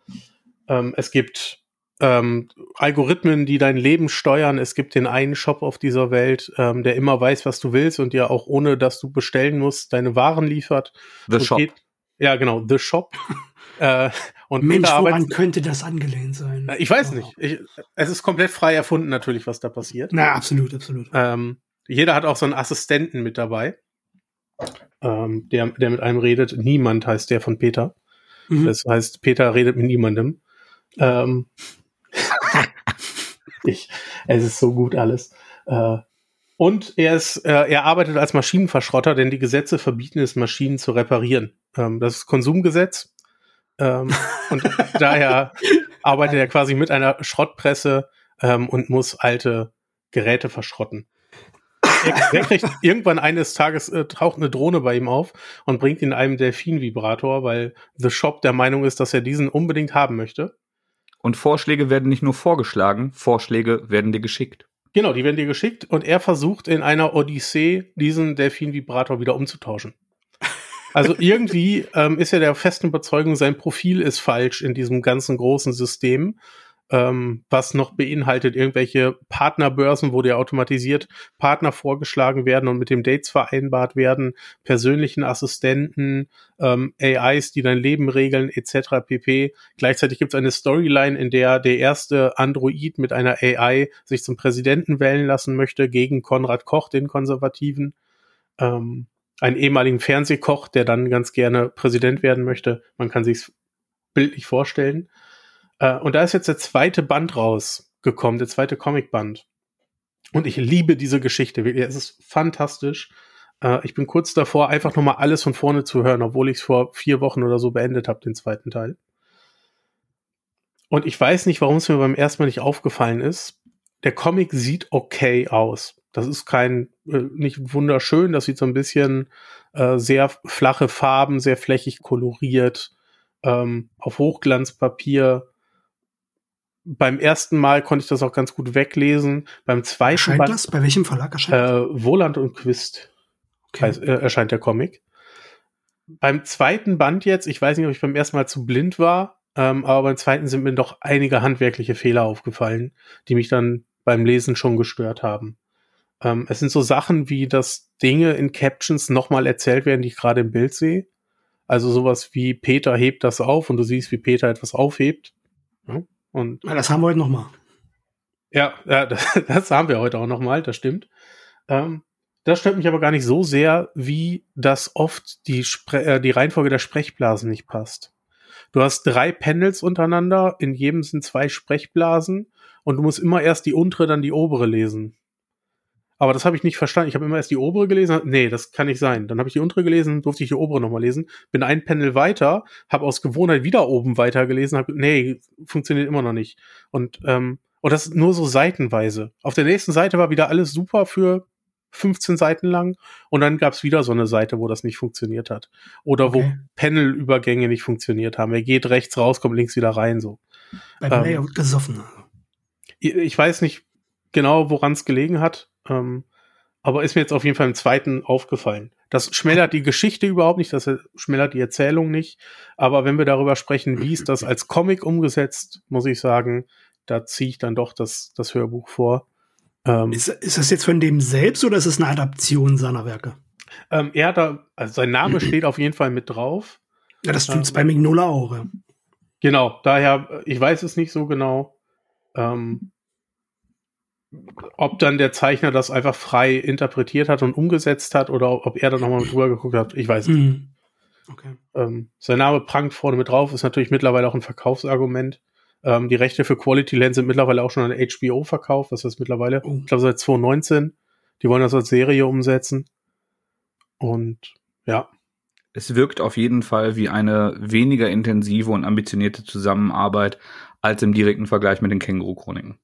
Ähm, es gibt ähm, Algorithmen, die dein Leben steuern. Es gibt den einen Shop auf dieser Welt, ähm, der immer weiß, was du willst und dir auch ohne, dass du bestellen musst, deine Waren liefert. The Shop. Geht, ja, genau, The Shop. Äh, und Mensch, woran könnte das angelehnt sein? Äh, ich weiß oh. nicht. Ich, es ist komplett frei erfunden natürlich, was da passiert. Na, absolut, absolut. Ähm, jeder hat auch so einen Assistenten mit dabei, ähm, der, der mit einem redet. Niemand heißt der von Peter. Mhm. Das heißt, Peter redet mit niemandem. Ähm, ich, es ist so gut alles. Äh, und er ist, äh, er arbeitet als Maschinenverschrotter, denn die Gesetze verbieten es, Maschinen zu reparieren. Ähm, das Konsumgesetz. Ähm, und daher arbeitet er quasi mit einer Schrottpresse ähm, und muss alte Geräte verschrotten. Er, er kriegt irgendwann eines Tages äh, taucht eine Drohne bei ihm auf und bringt ihn einem Delfin-Vibrator, weil The Shop der Meinung ist, dass er diesen unbedingt haben möchte. Und Vorschläge werden nicht nur vorgeschlagen, Vorschläge werden dir geschickt. Genau, die werden dir geschickt und er versucht in einer Odyssee diesen Delfin-Vibrator wieder umzutauschen. Also irgendwie ähm, ist er der festen Überzeugung, sein Profil ist falsch in diesem ganzen großen System, ähm, was noch beinhaltet irgendwelche Partnerbörsen, wo dir automatisiert Partner vorgeschlagen werden und mit dem Dates vereinbart werden, persönlichen Assistenten, ähm, AIs, die dein Leben regeln, etc. pp. Gleichzeitig gibt es eine Storyline, in der der erste Android mit einer AI sich zum Präsidenten wählen lassen möchte gegen Konrad Koch, den Konservativen. Ähm, einen ehemaligen Fernsehkoch, der dann ganz gerne Präsident werden möchte. Man kann sich's bildlich vorstellen. Äh, und da ist jetzt der zweite Band rausgekommen, der zweite Comicband. Und ich liebe diese Geschichte. Es ist fantastisch. Äh, ich bin kurz davor, einfach nochmal alles von vorne zu hören, obwohl ich es vor vier Wochen oder so beendet habe, den zweiten Teil. Und ich weiß nicht, warum es mir beim ersten Mal nicht aufgefallen ist. Der Comic sieht okay aus. Das ist kein, äh, nicht wunderschön, das sieht so ein bisschen äh, sehr flache Farben, sehr flächig koloriert, ähm, auf Hochglanzpapier. Beim ersten Mal konnte ich das auch ganz gut weglesen. Beim zweiten erscheint Band, das? Bei welchem Verlag erscheint äh, Woland und Quist okay. heißt, äh, erscheint der Comic. Beim zweiten Band jetzt, ich weiß nicht, ob ich beim ersten Mal zu blind war, ähm, aber beim zweiten sind mir doch einige handwerkliche Fehler aufgefallen, die mich dann beim Lesen schon gestört haben. Ähm, es sind so Sachen wie, dass Dinge in Captions nochmal erzählt werden, die ich gerade im Bild sehe. Also sowas wie Peter hebt das auf und du siehst, wie Peter etwas aufhebt. Ja, und ja, das haben wir heute nochmal. Ja, ja das, das, haben wir heute auch nochmal, das stimmt. Ähm, das stört mich aber gar nicht so sehr, wie das oft die, Spre äh, die Reihenfolge der Sprechblasen nicht passt. Du hast drei Panels untereinander, in jedem sind zwei Sprechblasen und du musst immer erst die untere, dann die obere lesen. Aber das habe ich nicht verstanden. Ich habe immer erst die obere gelesen. Nee, das kann nicht sein. Dann habe ich die untere gelesen, durfte ich die obere nochmal lesen. Bin ein Panel weiter, habe aus Gewohnheit wieder oben weiter gelesen. Hab, nee, funktioniert immer noch nicht. Und, ähm, und das nur so seitenweise. Auf der nächsten Seite war wieder alles super für 15 Seiten lang und dann gab es wieder so eine Seite, wo das nicht funktioniert hat. Oder okay. wo Panelübergänge nicht funktioniert haben. Er geht rechts raus, kommt links wieder rein, so. Beim ähm, Layout gesoffen. Ich weiß nicht genau, woran es gelegen hat. Ähm, aber ist mir jetzt auf jeden Fall im zweiten aufgefallen. Das schmälert die Geschichte überhaupt nicht, das schmälert die Erzählung nicht. Aber wenn wir darüber sprechen, wie ist das als Comic umgesetzt, muss ich sagen, da ziehe ich dann doch das, das Hörbuch vor. Ähm, ist, ist das jetzt von dem selbst oder ist es eine Adaption seiner Werke? Ähm, er da, also sein Name steht auf jeden Fall mit drauf. Ja, das tut's ähm, bei Mignola auch. Ja. Genau, daher, ich weiß es nicht so genau. Ähm, ob dann der Zeichner das einfach frei interpretiert hat und umgesetzt hat oder ob er da nochmal drüber geguckt hat, ich weiß nicht. Mhm. Okay. Ähm, sein Name prangt vorne mit drauf, ist natürlich mittlerweile auch ein Verkaufsargument. Ähm, die Rechte für Quality Land sind mittlerweile auch schon an HBO verkauft, was ist mittlerweile, oh. ich glaube seit 2019. Die wollen das als Serie umsetzen. Und ja. Es wirkt auf jeden Fall wie eine weniger intensive und ambitionierte Zusammenarbeit als im direkten Vergleich mit den Känguru-Chroniken.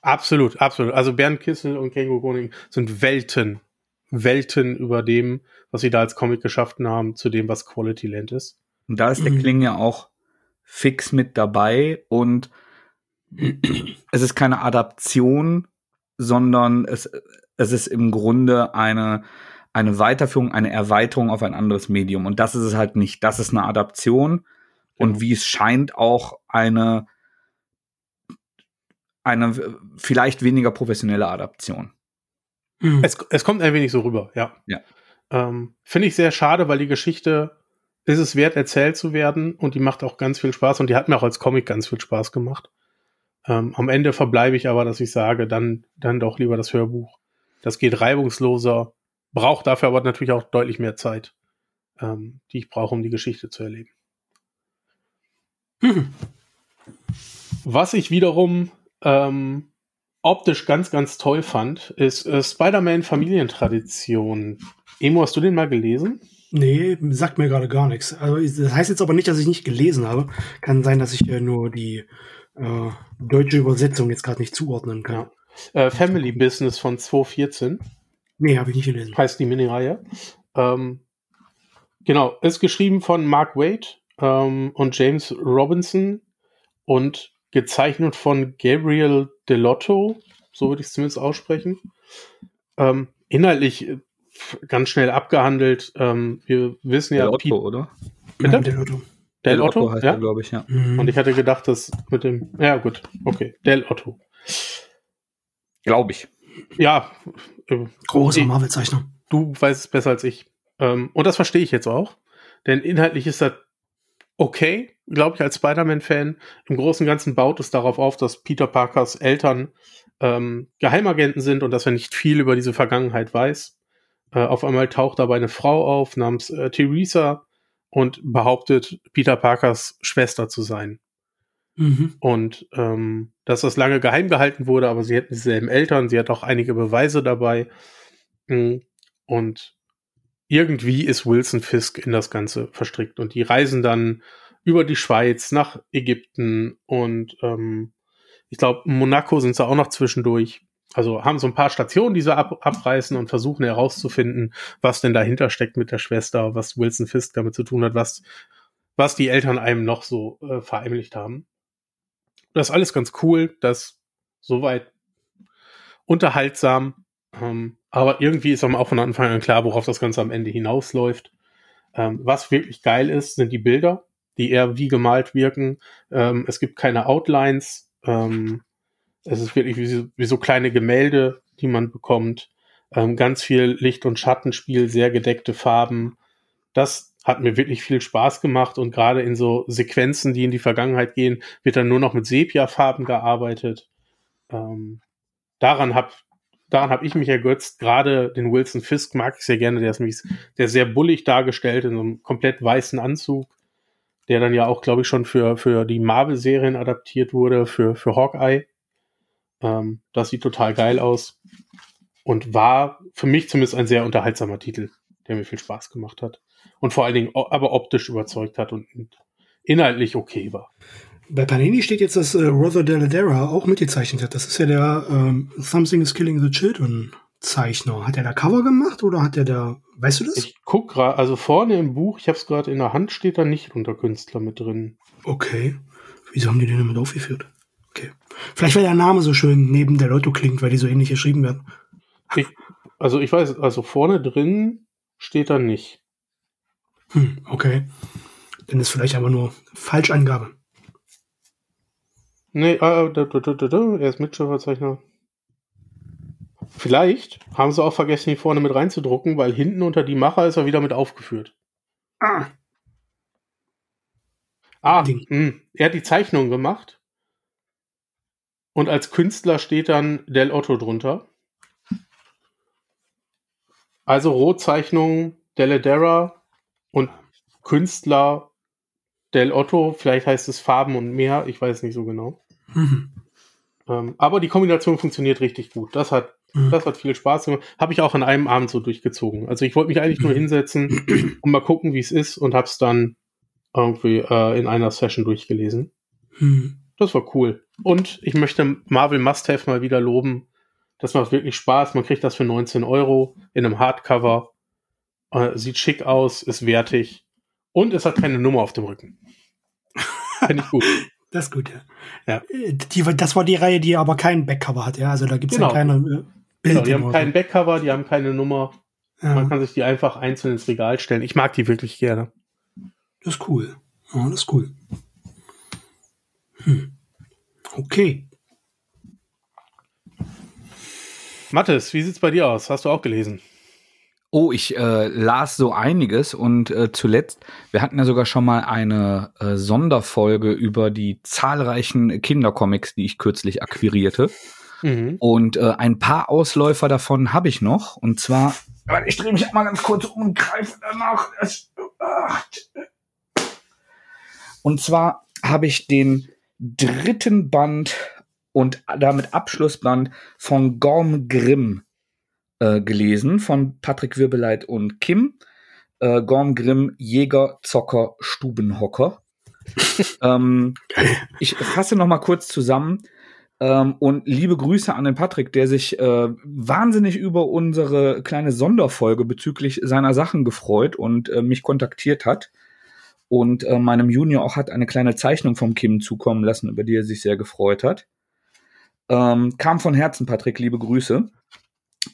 Absolut, absolut. Also Bernd Kissel und Känguru-Chroniken sind Welten, Welten über dem, was sie da als Comic geschaffen haben, zu dem, was Quality Land ist. Und da ist der mhm. Kling ja auch fix mit dabei und es ist keine Adaption, sondern es, es ist im Grunde eine, eine Weiterführung, eine Erweiterung auf ein anderes Medium. Und das ist es halt nicht. Das ist eine Adaption und genau. wie es scheint auch eine, eine vielleicht weniger professionelle Adaption. Mhm. Es, es kommt ein wenig so rüber, ja. Ja. Ähm, Finde ich sehr schade, weil die Geschichte ist es wert, erzählt zu werden und die macht auch ganz viel Spaß und die hat mir auch als Comic ganz viel Spaß gemacht. Ähm, am Ende verbleibe ich aber, dass ich sage, dann, dann doch lieber das Hörbuch. Das geht reibungsloser, braucht dafür aber natürlich auch deutlich mehr Zeit, ähm, die ich brauche, um die Geschichte zu erleben. Mhm. Was ich wiederum ähm, optisch ganz, ganz toll fand, ist äh, Spider-Man Familientradition. Emo, hast du den mal gelesen? Nee, sagt mir gerade gar nichts. Also das heißt jetzt aber nicht, dass ich nicht gelesen habe. Kann sein, dass ich äh, nur die äh, deutsche Übersetzung jetzt gerade nicht zuordnen kann. Ja. Äh, Family Business von 2014. Nee, habe ich nicht gelesen. Heißt die Mini-Reihe. Ähm, genau, ist geschrieben von Mark Wade ähm, und James Robinson und gezeichnet von Gabriel Delotto, so würde ich es zumindest aussprechen. Ähm, inhaltlich äh, ganz schnell abgehandelt. Ähm, wir wissen ja. Del Otto, oder? Bitte? Del Otto. Del, Del Otto, heißt ja? glaube ich, ja. Mhm. Und ich hatte gedacht, dass mit dem. Ja, gut. Okay. Del Otto. Glaube ich. Ja. Äh, Großer Marvel-Zeichner. Du weißt es besser als ich. Ähm, und das verstehe ich jetzt auch. Denn inhaltlich ist das okay, glaube ich, als Spider-Man-Fan. Im Großen und Ganzen baut es darauf auf, dass Peter Parkers Eltern ähm, Geheimagenten sind und dass er nicht viel über diese Vergangenheit weiß. Äh, auf einmal taucht dabei eine Frau auf namens äh, Theresa und behauptet, Peter Parkers Schwester zu sein. Mhm. Und ähm, dass das lange geheim gehalten wurde, aber sie hätten dieselben Eltern, sie hat auch einige Beweise dabei. Mm, und irgendwie ist Wilson Fisk in das Ganze verstrickt. Und die reisen dann über die Schweiz nach Ägypten und ähm, ich glaube, Monaco sind sie auch noch zwischendurch. Also haben so ein paar Stationen, die sie ab, abreißen und versuchen herauszufinden, was denn dahinter steckt mit der Schwester, was Wilson Fisk damit zu tun hat, was, was die Eltern einem noch so äh, verheimlicht haben. Das ist alles ganz cool, das soweit unterhaltsam. Ähm, aber irgendwie ist auch von Anfang an klar, worauf das Ganze am Ende hinausläuft. Ähm, was wirklich geil ist, sind die Bilder, die eher wie gemalt wirken. Ähm, es gibt keine Outlines. Ähm, es ist wirklich wie, wie, so kleine Gemälde, die man bekommt. Ähm, ganz viel Licht- und Schattenspiel, sehr gedeckte Farben. Das hat mir wirklich viel Spaß gemacht und gerade in so Sequenzen, die in die Vergangenheit gehen, wird dann nur noch mit Sepia-Farben gearbeitet. Ähm, daran habe daran habe ich mich ergötzt. Gerade den Wilson Fisk mag ich sehr gerne. Der ist nämlich der sehr bullig dargestellt in so einem komplett weißen Anzug, der dann ja auch, glaube ich, schon für, für die Marvel-Serien adaptiert wurde, für, für Hawkeye. Ähm, das sieht total geil aus und war für mich zumindest ein sehr unterhaltsamer Titel, der mir viel Spaß gemacht hat und vor allen Dingen aber optisch überzeugt hat und inhaltlich okay war. Bei Panini steht jetzt, dass äh, Rother Deladera auch mitgezeichnet hat. Das ist ja der ähm, Something is Killing the Children Zeichner. Hat er da Cover gemacht oder hat er da, weißt du das? Ich guck gerade, also vorne im Buch, ich habe es gerade in der Hand, steht da nicht unter Künstler mit drin. Okay. Wieso haben die den damit aufgeführt? Okay. Vielleicht, weil der Name so schön neben der Lotto klingt, weil die so ähnlich geschrieben werden. Ich, also ich weiß, also vorne drin steht da nicht. Hm, okay. Dann ist vielleicht aber nur Falschangabe. Nee, äh, da, da, da, da, er ist Mitschöpferzeichner. Vielleicht haben sie auch vergessen, hier vorne mit reinzudrucken, weil hinten unter die Macher ist er wieder mit aufgeführt. Ah. Ah, hm, er hat die Zeichnung gemacht. Und als Künstler steht dann Del Otto drunter. Also Rotzeichnung Deledera und Künstler Del Otto. Vielleicht heißt es Farben und mehr. Ich weiß nicht so genau. Mhm. Ähm, aber die Kombination funktioniert richtig gut. Das hat, Mhm. das hat viel Spaß gemacht. Habe ich auch an einem Abend so durchgezogen. Also ich wollte mich eigentlich nur Mhm. hinsetzen und mal gucken, wie es ist und habe es dann irgendwie äh, in einer Session durchgelesen. Mhm. Das war cool. Und ich möchte Marvel Must Have mal wieder loben. Das macht wirklich Spaß. Man kriegt das für 19 Euro in einem Hardcover. Äh, sieht schick aus, ist wertig. Und es hat keine Nummer auf dem Rücken. Finde ich gut. Das ist gut, ja. Ja. Äh, Die, das war die Reihe, die aber keinen Backcover hat, ja. Also da gibt es Genau. ja keine äh, Bild. Genau, die haben kein Backcover, die haben keine Nummer. Man ja, kann sich die einfach einzeln ins Regal stellen. Ich mag die wirklich gerne. das ist cool. Ja, das ist cool. Hm. Okay. Mathis, wie sieht's bei dir aus? Hast du auch gelesen? Oh, ich äh, las so einiges und äh, zuletzt, wir hatten ja sogar schon mal eine äh, Sonderfolge über die zahlreichen Kindercomics, die ich kürzlich akquirierte. Mhm. Und äh, ein paar Ausläufer davon habe ich noch. Und zwar, warte, ich drehe mich mal ganz kurz um und greife danach. Es- ach. Und zwar habe ich den dritten Band und damit Abschlussband von Gorm Grimm äh, gelesen, von Patrick Wirbeleit und Kim. Äh, Gorm Grimm, Jäger, Zocker, Stubenhocker. ähm, ich fasse noch mal kurz zusammen. Ähm, und liebe Grüße an den Patrick, der sich äh, wahnsinnig über unsere kleine Sonderfolge bezüglich seiner Sachen gefreut und äh, mich kontaktiert hat. Und äh, meinem Junior auch hat eine kleine Zeichnung vom Kim zukommen lassen, über die er sich sehr gefreut hat. Ähm, kam von Herzen, Patrick, liebe Grüße.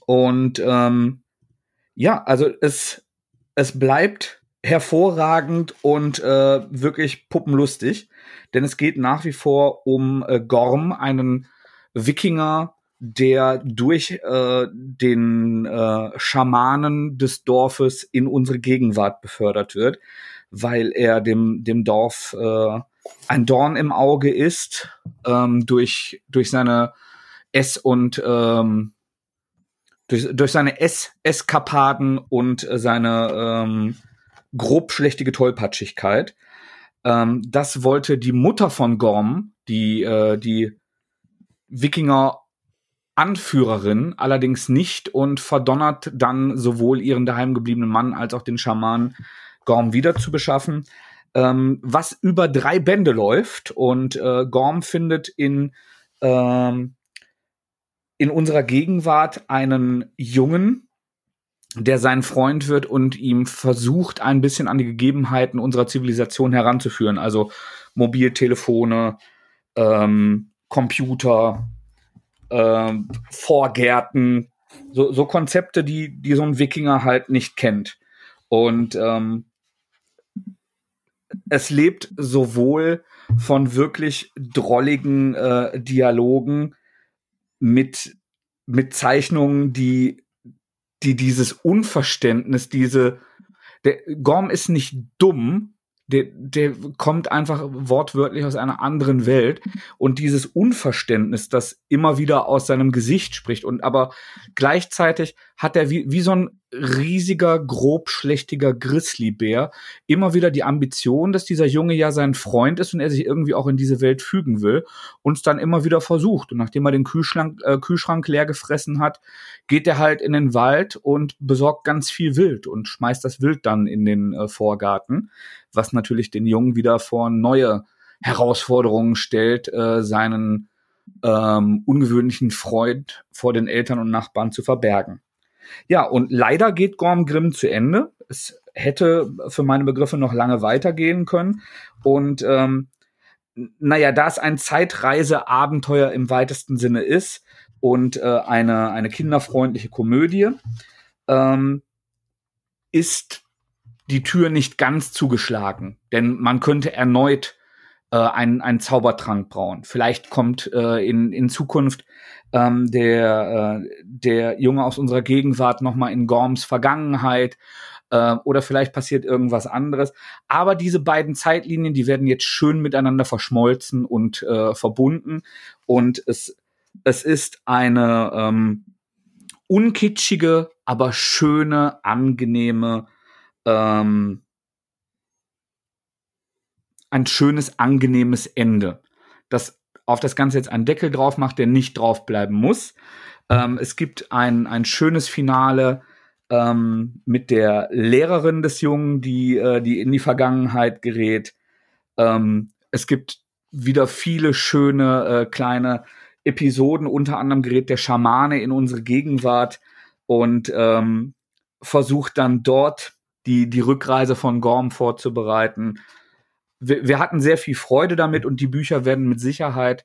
Und ähm, ja, also es, es bleibt hervorragend und äh, wirklich puppenlustig, denn es geht nach wie vor um äh, Gorm, einen Wikinger, der durch äh, den äh, Schamanen des Dorfes in unsere Gegenwart befördert wird, weil er dem, dem Dorf äh, ein Dorn im Auge ist, ähm, durch, durch seine Ess- und ähm, durch, durch seine Ess Eskapaden und äh, seine ähm, grobschlächtige Tollpatschigkeit. Ähm, das wollte die Mutter von Gorm, die, äh, die Wikinger Anführerin, allerdings nicht und verdonnert dann sowohl ihren daheim gebliebenen Mann als auch den Schaman Gorm wieder zu beschaffen. Ähm, was über drei Bände läuft und äh, Gorm findet in ähm, in unserer Gegenwart einen Jungen, der sein Freund wird und ihm versucht, ein bisschen an die Gegebenheiten unserer Zivilisation heranzuführen. Also Mobiltelefone, ähm, Computer, ähm, Vorgärten, so, so Konzepte, die, die so ein Wikinger halt nicht kennt. Und ähm, es lebt sowohl von wirklich drolligen äh, Dialogen, mit, mit Zeichnungen, die, die dieses Unverständnis, diese, der Gorm ist nicht dumm, der, der kommt einfach wortwörtlich aus einer anderen Welt. Und dieses Unverständnis, das immer wieder aus seinem Gesicht spricht. Und aber gleichzeitig hat er wie, wie so ein riesiger, grobschlächtiger Grizzlybär immer wieder die Ambition, dass dieser Junge ja sein Freund ist und er sich irgendwie auch in diese Welt fügen will. Und es dann immer wieder versucht. Und nachdem er den Kühlschrank, äh, Kühlschrank leer gefressen hat, geht er halt in den Wald und besorgt ganz viel Wild und schmeißt das Wild dann in den äh, Vorgarten, was natürlich den Jungen wieder vor neue Herausforderungen stellt, äh, seinen ähm, ungewöhnlichen Freund vor den Eltern und Nachbarn zu verbergen. Ja, und leider geht Gorm Grimm zu Ende. Es hätte für meine Begriffe noch lange weitergehen können. Und ähm, naja, da es ein Zeitreise-Abenteuer im weitesten Sinne ist und äh, eine, eine kinderfreundliche Komödie, ähm, ist die Tür nicht ganz zugeschlagen. Denn man könnte erneut äh, einen, einen Zaubertrank brauen. Vielleicht kommt äh, in, in Zukunft ähm, der, äh, der Junge aus unserer Gegenwart nochmal in Gorms Vergangenheit äh, oder vielleicht passiert irgendwas anderes. Aber diese beiden Zeitlinien, die werden jetzt schön miteinander verschmolzen und äh, verbunden. Und es, es ist eine ähm, unkitschige, aber schöne, angenehme, ähm, ein schönes, angenehmes Ende. Das auf das Ganze jetzt einen Deckel drauf macht, der nicht drauf bleiben muss. Ähm, es gibt ein, ein schönes Finale ähm, mit der Lehrerin des Jungen, die, äh, die in die Vergangenheit gerät. Ähm, es gibt wieder viele schöne äh, kleine Episoden. Unter anderem gerät der Schamane in unsere Gegenwart und ähm, versucht dann dort die, die Rückreise von Gorm vorzubereiten. Wir, wir hatten sehr viel Freude damit und die Bücher werden mit Sicherheit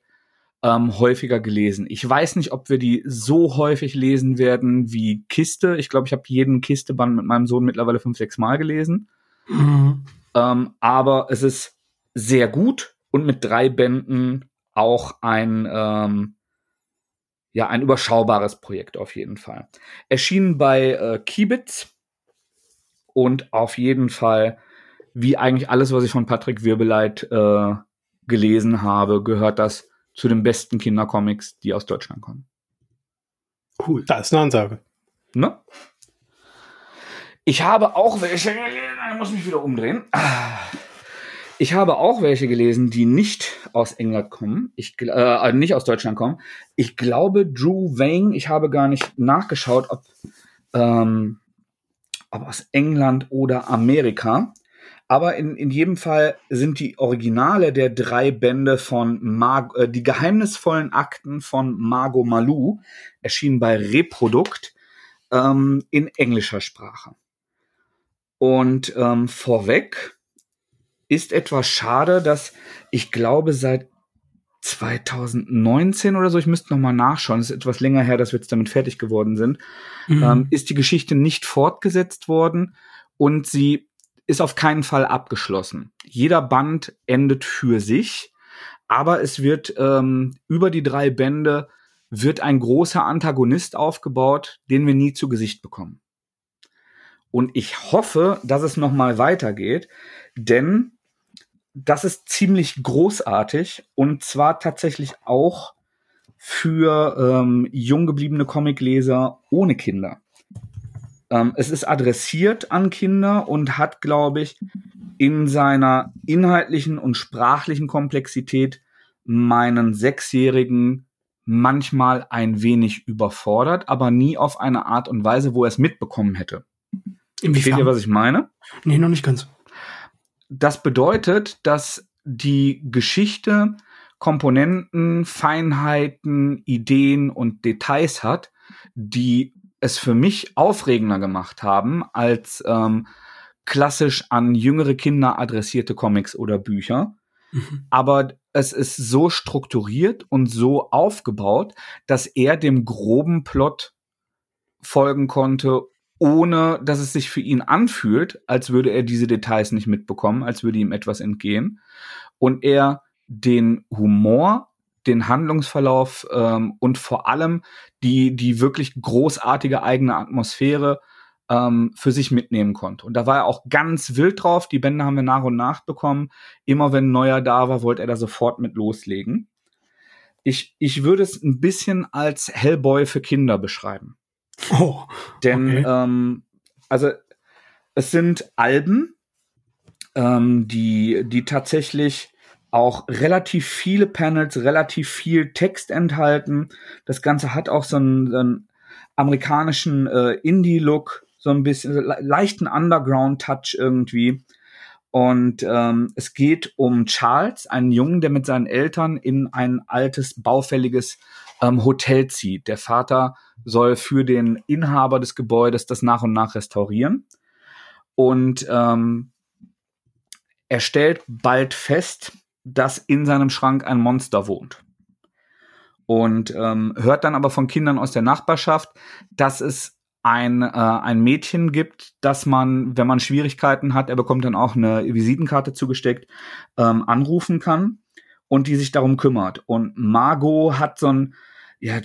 ähm, häufiger gelesen. Ich weiß nicht, ob wir die so häufig lesen werden wie Kiste. Ich glaube, ich habe jeden Kisteband mit meinem Sohn mittlerweile fünf, sechs Mal gelesen. Mhm. Ähm, aber es ist sehr gut und mit drei Bänden auch ein, ähm, ja, ein überschaubares Projekt auf jeden Fall. Erschienen bei äh, Kibitz und auf jeden Fall, wie eigentlich alles, was ich von Patrick Wirbeleit äh, gelesen habe, gehört das zu den besten Kindercomics, die aus Deutschland kommen. Cool. Da ist eine Ansage. Ne? Ich habe auch welche gelesen. Ich muss mich wieder umdrehen. Ich habe auch welche gelesen, die nicht aus England kommen. Ich, äh, nicht aus Deutschland kommen. Ich glaube, Drew Wayne, ich habe gar nicht nachgeschaut, ob, ähm, ob aus England oder Amerika. Aber in, in jedem Fall sind die Originale der drei Bände von Mar äh, die geheimnisvollen Akten von Margot Malou erschienen bei Reprodukt ähm, in englischer Sprache. Und ähm, vorweg ist etwas schade, dass ich glaube seit 2019 oder so, ich müsste noch mal nachschauen, es ist etwas länger her, dass wir jetzt damit fertig geworden sind, mhm. ähm, ist die Geschichte nicht fortgesetzt worden und sie ist auf keinen Fall abgeschlossen. Jeder Band endet für sich, aber es wird ähm, über die drei Bände wird ein großer Antagonist aufgebaut, den wir nie zu Gesicht bekommen. Und ich hoffe, dass es noch mal weitergeht, denn das ist ziemlich großartig und zwar tatsächlich auch für ähm, jung gebliebene Comicleser ohne Kinder. Ähm, es ist adressiert an Kinder und hat, glaube ich, in seiner inhaltlichen und sprachlichen Komplexität meinen Sechsjährigen manchmal ein wenig überfordert, aber nie auf eine Art und Weise, wo er es mitbekommen hätte. Versteht ihr, was ich meine? Nee, noch nicht ganz. Das bedeutet, dass die Geschichte Komponenten, Feinheiten, Ideen und Details hat, die es für mich aufregender gemacht haben als ähm, klassisch an jüngere Kinder adressierte Comics oder Bücher. Mhm. Aber es ist so strukturiert und so aufgebaut, dass er dem groben Plot folgen konnte, ohne dass es sich für ihn anfühlt, als würde er diese Details nicht mitbekommen, als würde ihm etwas entgehen. Und er den Humor den Handlungsverlauf ähm, und vor allem die, die wirklich großartige eigene Atmosphäre ähm, für sich mitnehmen konnte. Und da war er auch ganz wild drauf. Die Bände haben wir nach und nach bekommen. Immer wenn neuer da war, wollte er da sofort mit loslegen. Ich, ich würde es ein bisschen als Hellboy für Kinder beschreiben. Oh, Denn, okay. ähm, also, es sind Alben, ähm, die, die tatsächlich auch relativ viele Panels, relativ viel Text enthalten. Das Ganze hat auch so einen, so einen amerikanischen äh, Indie-Look, so ein bisschen le leichten Underground-Touch irgendwie. Und ähm, es geht um Charles, einen Jungen, der mit seinen Eltern in ein altes, baufälliges ähm, Hotel zieht. Der Vater soll für den Inhaber des Gebäudes das nach und nach restaurieren. Und ähm, er stellt bald fest, dass in seinem Schrank ein Monster wohnt. Und ähm, hört dann aber von Kindern aus der Nachbarschaft, dass es ein, äh, ein Mädchen gibt, dass man, wenn man Schwierigkeiten hat, er bekommt dann auch eine Visitenkarte zugesteckt, ähm, anrufen kann und die sich darum kümmert. Und Margot hat so ein, ja,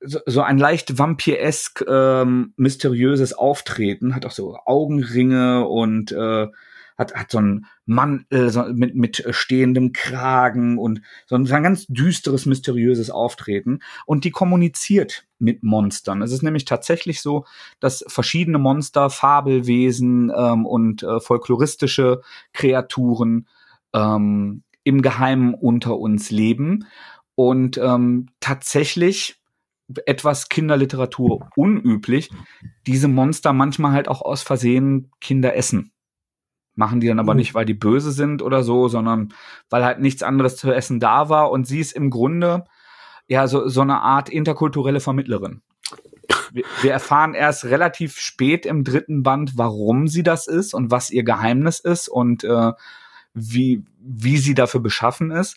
so, ein leicht vampiresk ähm, mysteriöses Auftreten, hat auch so Augenringe und äh, hat, hat so einen Mann äh, so mit, mit stehendem Kragen und so ein, so ein ganz düsteres, mysteriöses Auftreten. Und die kommuniziert mit Monstern. Es ist nämlich tatsächlich so, dass verschiedene Monster, Fabelwesen ähm, und äh, folkloristische Kreaturen ähm, im Geheimen unter uns leben. Und ähm, tatsächlich etwas Kinderliteratur unüblich, diese Monster manchmal halt auch aus Versehen Kinder essen. Machen die dann aber mhm. nicht, weil die böse sind oder so, sondern weil halt nichts anderes zu essen da war. Und sie ist im Grunde ja so, so eine Art interkulturelle Vermittlerin. Wir, wir erfahren erst relativ spät im dritten Band, warum sie das ist und was ihr Geheimnis ist und äh, wie, wie sie dafür beschaffen ist.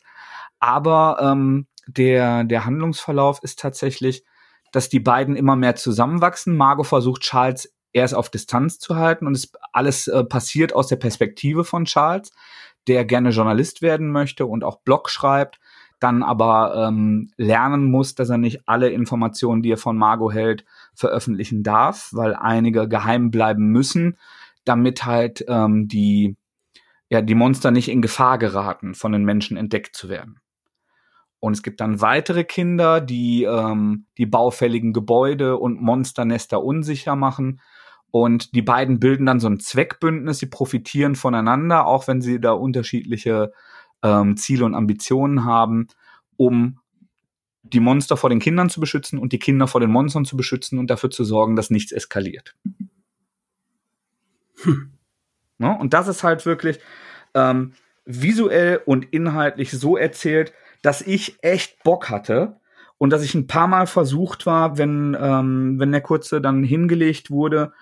Aber ähm, der, der Handlungsverlauf ist tatsächlich, dass die beiden immer mehr zusammenwachsen. Margot versucht Charles erst auf Distanz zu halten und es alles äh, passiert aus der Perspektive von Charles, der gerne Journalist werden möchte und auch Blog schreibt, dann aber ähm, lernen muss, dass er nicht alle Informationen, die er von Margot hält, veröffentlichen darf, weil einige geheim bleiben müssen, damit halt ähm, die ja die Monster nicht in Gefahr geraten, von den Menschen entdeckt zu werden. Und es gibt dann weitere Kinder, die ähm, die baufälligen Gebäude und Monsternester unsicher machen. Und die beiden bilden dann so ein Zweckbündnis, sie profitieren voneinander, auch wenn sie da unterschiedliche ähm, Ziele und Ambitionen haben, um die Monster vor den Kindern zu beschützen und die Kinder vor den Monstern zu beschützen und dafür zu sorgen, dass nichts eskaliert. Hm. Ne? Und das ist halt wirklich ähm, visuell und inhaltlich so erzählt, dass ich echt Bock hatte und dass ich ein paar Mal versucht war, wenn, ähm, wenn der kurze dann hingelegt wurde,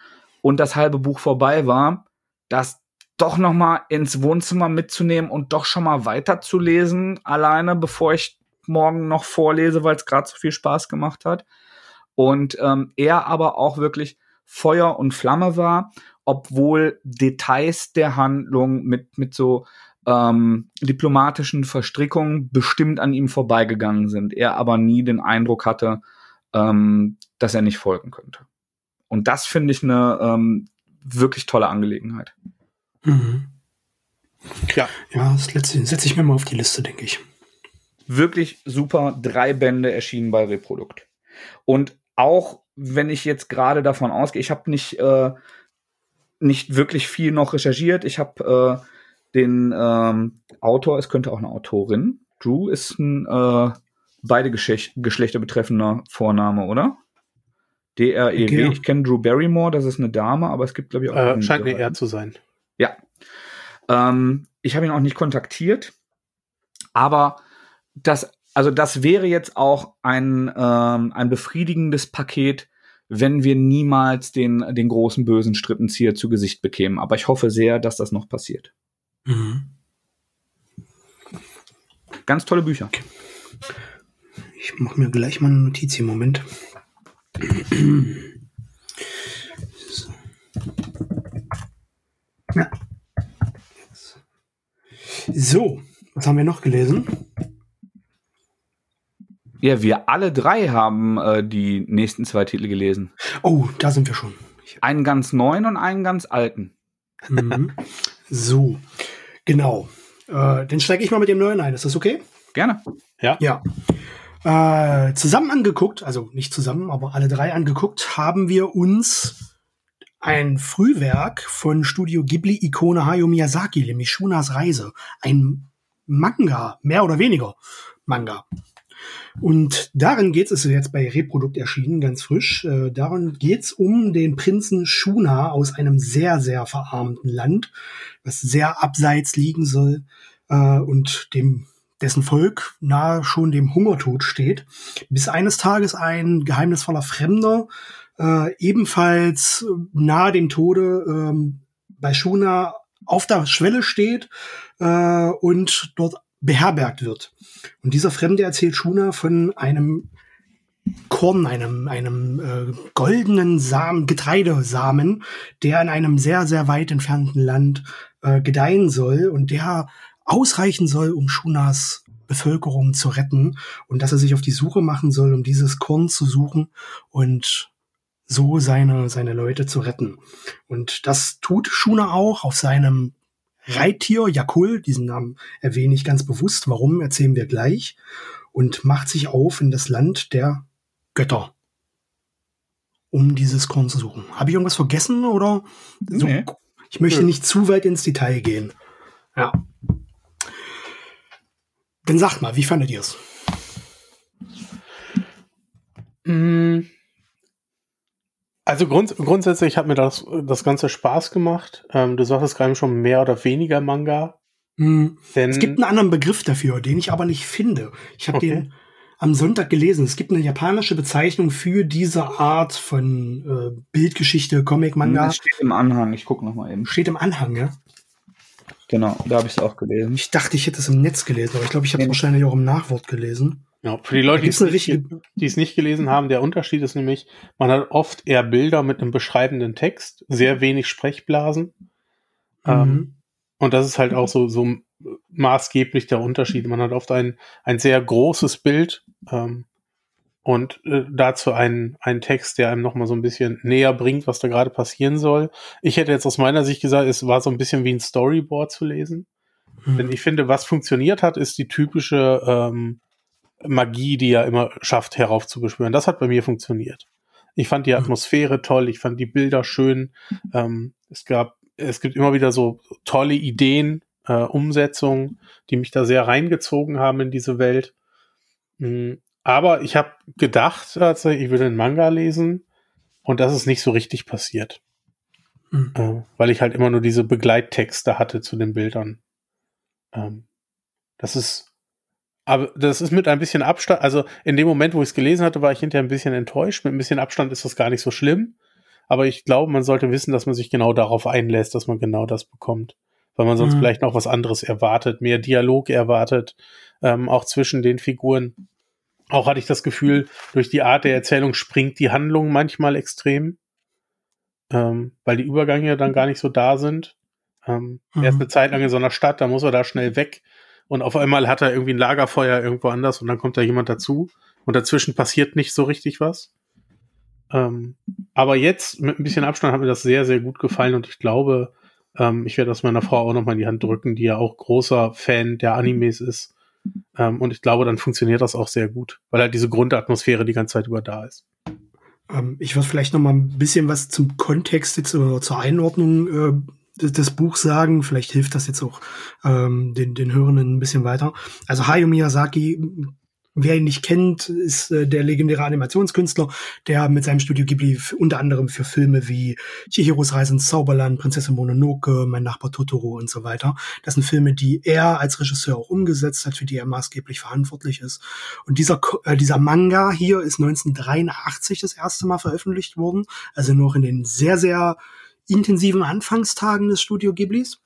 und das halbe Buch vorbei war, das doch noch mal ins Wohnzimmer mitzunehmen und doch schon mal weiterzulesen alleine, bevor ich morgen noch vorlese, weil es gerade so viel Spaß gemacht hat. Und ähm, er aber auch wirklich Feuer und Flamme war, obwohl Details der Handlung mit, mit so ähm, diplomatischen Verstrickungen bestimmt an ihm vorbeigegangen sind. Er aber nie den Eindruck hatte, ähm, dass er nicht folgen könnte. Und das finde ich eine ähm, wirklich tolle Angelegenheit. Mhm. Ja. Ja, das letzte setze ich mir mal auf die Liste, denke ich. Wirklich super. Drei Bände erschienen bei Reprodukt. Und auch wenn ich jetzt gerade davon ausgehe, ich habe nicht, äh, nicht wirklich viel noch recherchiert. Ich habe äh, den ähm, Autor, es könnte auch eine Autorin. Drew ist ein äh, beide Geschlecht Geschlechter betreffender Vorname, oder? D-R-E-W. Genau. Ich kenne Drew Barrymore, das ist eine Dame, aber es gibt, glaube ich, auch. Äh, scheint eine R zu sein. Ja. Ähm, ich habe ihn auch nicht kontaktiert, aber das, also das wäre jetzt auch ein, ähm, ein befriedigendes Paket, wenn wir niemals den, den großen bösen Strippenzieher zu Gesicht bekämen. Aber ich hoffe sehr, dass das noch passiert. Mhm. Ganz tolle Bücher. Ich mache mir gleich mal eine Notiz im Moment. So. Ja. so, was haben wir noch gelesen? Ja, wir alle drei haben äh, die nächsten zwei Titel gelesen. Oh, da sind wir schon. Einen ganz neuen und einen ganz alten. Mhm. So, genau. Äh, dann steige ich mal mit dem neuen ein. Ist das okay? Gerne. Ja. Ja. Äh, zusammen angeguckt, also nicht zusammen, aber alle drei angeguckt, haben wir uns ein Frühwerk von Studio Ghibli-Ikone Hayao Miyazaki, nämlich Shunas Reise. Ein Manga, mehr oder weniger Manga. Und darin geht es, ist jetzt bei Reprodukt erschienen, ganz frisch, äh, darin geht es um den Prinzen Shuna aus einem sehr, sehr verarmten Land, was sehr abseits liegen soll äh, und dem dessen Volk nahe schon dem Hungertod steht, bis eines Tages ein geheimnisvoller Fremder äh, ebenfalls nahe dem Tode äh, bei Shuna auf der Schwelle steht äh, und dort beherbergt wird. Und dieser Fremde erzählt Shuna von einem Korn, einem, einem äh, goldenen Samen, Getreidesamen, der in einem sehr, sehr weit entfernten Land äh, gedeihen soll und der ausreichen soll, um Shunas Bevölkerung zu retten und dass er sich auf die Suche machen soll, um dieses Korn zu suchen und so seine, seine Leute zu retten. Und das tut Shuna auch auf seinem Reittier Jakul, diesen Namen erwähne ich ganz bewusst, warum erzählen wir gleich, und macht sich auf in das Land der Götter, um dieses Korn zu suchen. Habe ich irgendwas vergessen oder? So, nee. Ich möchte nicht zu weit ins Detail gehen. Ja. Dann sagt mal, wie fandet ihr es? Mm. Also grunds grundsätzlich hat mir das, das Ganze Spaß gemacht. Ähm, du sagtest gerade schon mehr oder weniger Manga. Mm. es gibt einen anderen Begriff dafür, den ich aber nicht finde. Ich habe okay. den am Sonntag gelesen. Es gibt eine japanische Bezeichnung für diese Art von äh, Bildgeschichte, Comic, Manga. Das steht im Anhang. Ich gucke noch mal eben. Steht im Anhang, ja? Genau, da habe ich es auch gelesen. Ich dachte, ich hätte es im Netz gelesen, aber ich glaube, ich habe es nee. wahrscheinlich auch im Nachwort gelesen. Ja, für die Leute, die es, nicht, die es nicht gelesen haben, der Unterschied ist nämlich, man hat oft eher Bilder mit einem beschreibenden Text, sehr wenig Sprechblasen. Mhm. Ähm, und das ist halt auch so, so maßgeblich der Unterschied. Man hat oft ein, ein sehr großes Bild ähm, und äh, dazu einen, einen Text, der einem nochmal so ein bisschen näher bringt, was da gerade passieren soll. Ich hätte jetzt aus meiner Sicht gesagt, es war so ein bisschen wie ein Storyboard zu lesen. Mhm. Denn ich finde, was funktioniert hat, ist die typische ähm, Magie, die er immer schafft, heraufzubeschwören. Das hat bei mir funktioniert. Ich fand die mhm. Atmosphäre toll, ich fand die Bilder schön. Ähm, es gab, es gibt immer wieder so tolle Ideen, äh, Umsetzungen, die mich da sehr reingezogen haben in diese Welt. Mhm. Aber ich habe gedacht, also ich will den Manga lesen und das ist nicht so richtig passiert. Mhm. Äh, weil ich halt immer nur diese Begleittexte hatte zu den Bildern. Ähm, das ist, aber das ist mit ein bisschen Abstand, also in dem Moment, wo ich es gelesen hatte, war ich hinterher ein bisschen enttäuscht. Mit ein bisschen Abstand ist das gar nicht so schlimm. Aber ich glaube, man sollte wissen, dass man sich genau darauf einlässt, dass man genau das bekommt weil man sonst mhm. vielleicht noch was anderes erwartet, mehr Dialog erwartet, ähm, auch zwischen den Figuren. Auch hatte ich das Gefühl, durch die Art der Erzählung springt die Handlung manchmal extrem, ähm, weil die Übergänge dann gar nicht so da sind. Ähm, mhm. Er ist eine Zeit lang in so einer Stadt, da muss er da schnell weg und auf einmal hat er irgendwie ein Lagerfeuer irgendwo anders und dann kommt da jemand dazu und dazwischen passiert nicht so richtig was. Ähm, aber jetzt mit ein bisschen Abstand hat mir das sehr, sehr gut gefallen und ich glaube, ähm, ich werde das meiner Frau auch nochmal in die Hand drücken, die ja auch großer Fan der Animes ist. Ähm, und ich glaube, dann funktioniert das auch sehr gut, weil halt diese Grundatmosphäre die ganze Zeit über da ist. Ähm, ich würde vielleicht noch mal ein bisschen was zum Kontext jetzt oder zur Einordnung äh, des Buchs sagen. Vielleicht hilft das jetzt auch ähm, den, den Hörenden ein bisschen weiter. Also Hayao Miyazaki Wer ihn nicht kennt, ist äh, der legendäre Animationskünstler, der mit seinem Studio Ghibli unter anderem für Filme wie Chihiros Reise ins Zauberland, Prinzessin Mononoke, Mein Nachbar Totoro und so weiter. Das sind Filme, die er als Regisseur auch umgesetzt hat, für die er maßgeblich verantwortlich ist. Und dieser, äh, dieser Manga hier ist 1983 das erste Mal veröffentlicht worden, also noch in den sehr, sehr intensiven Anfangstagen des Studio Ghiblis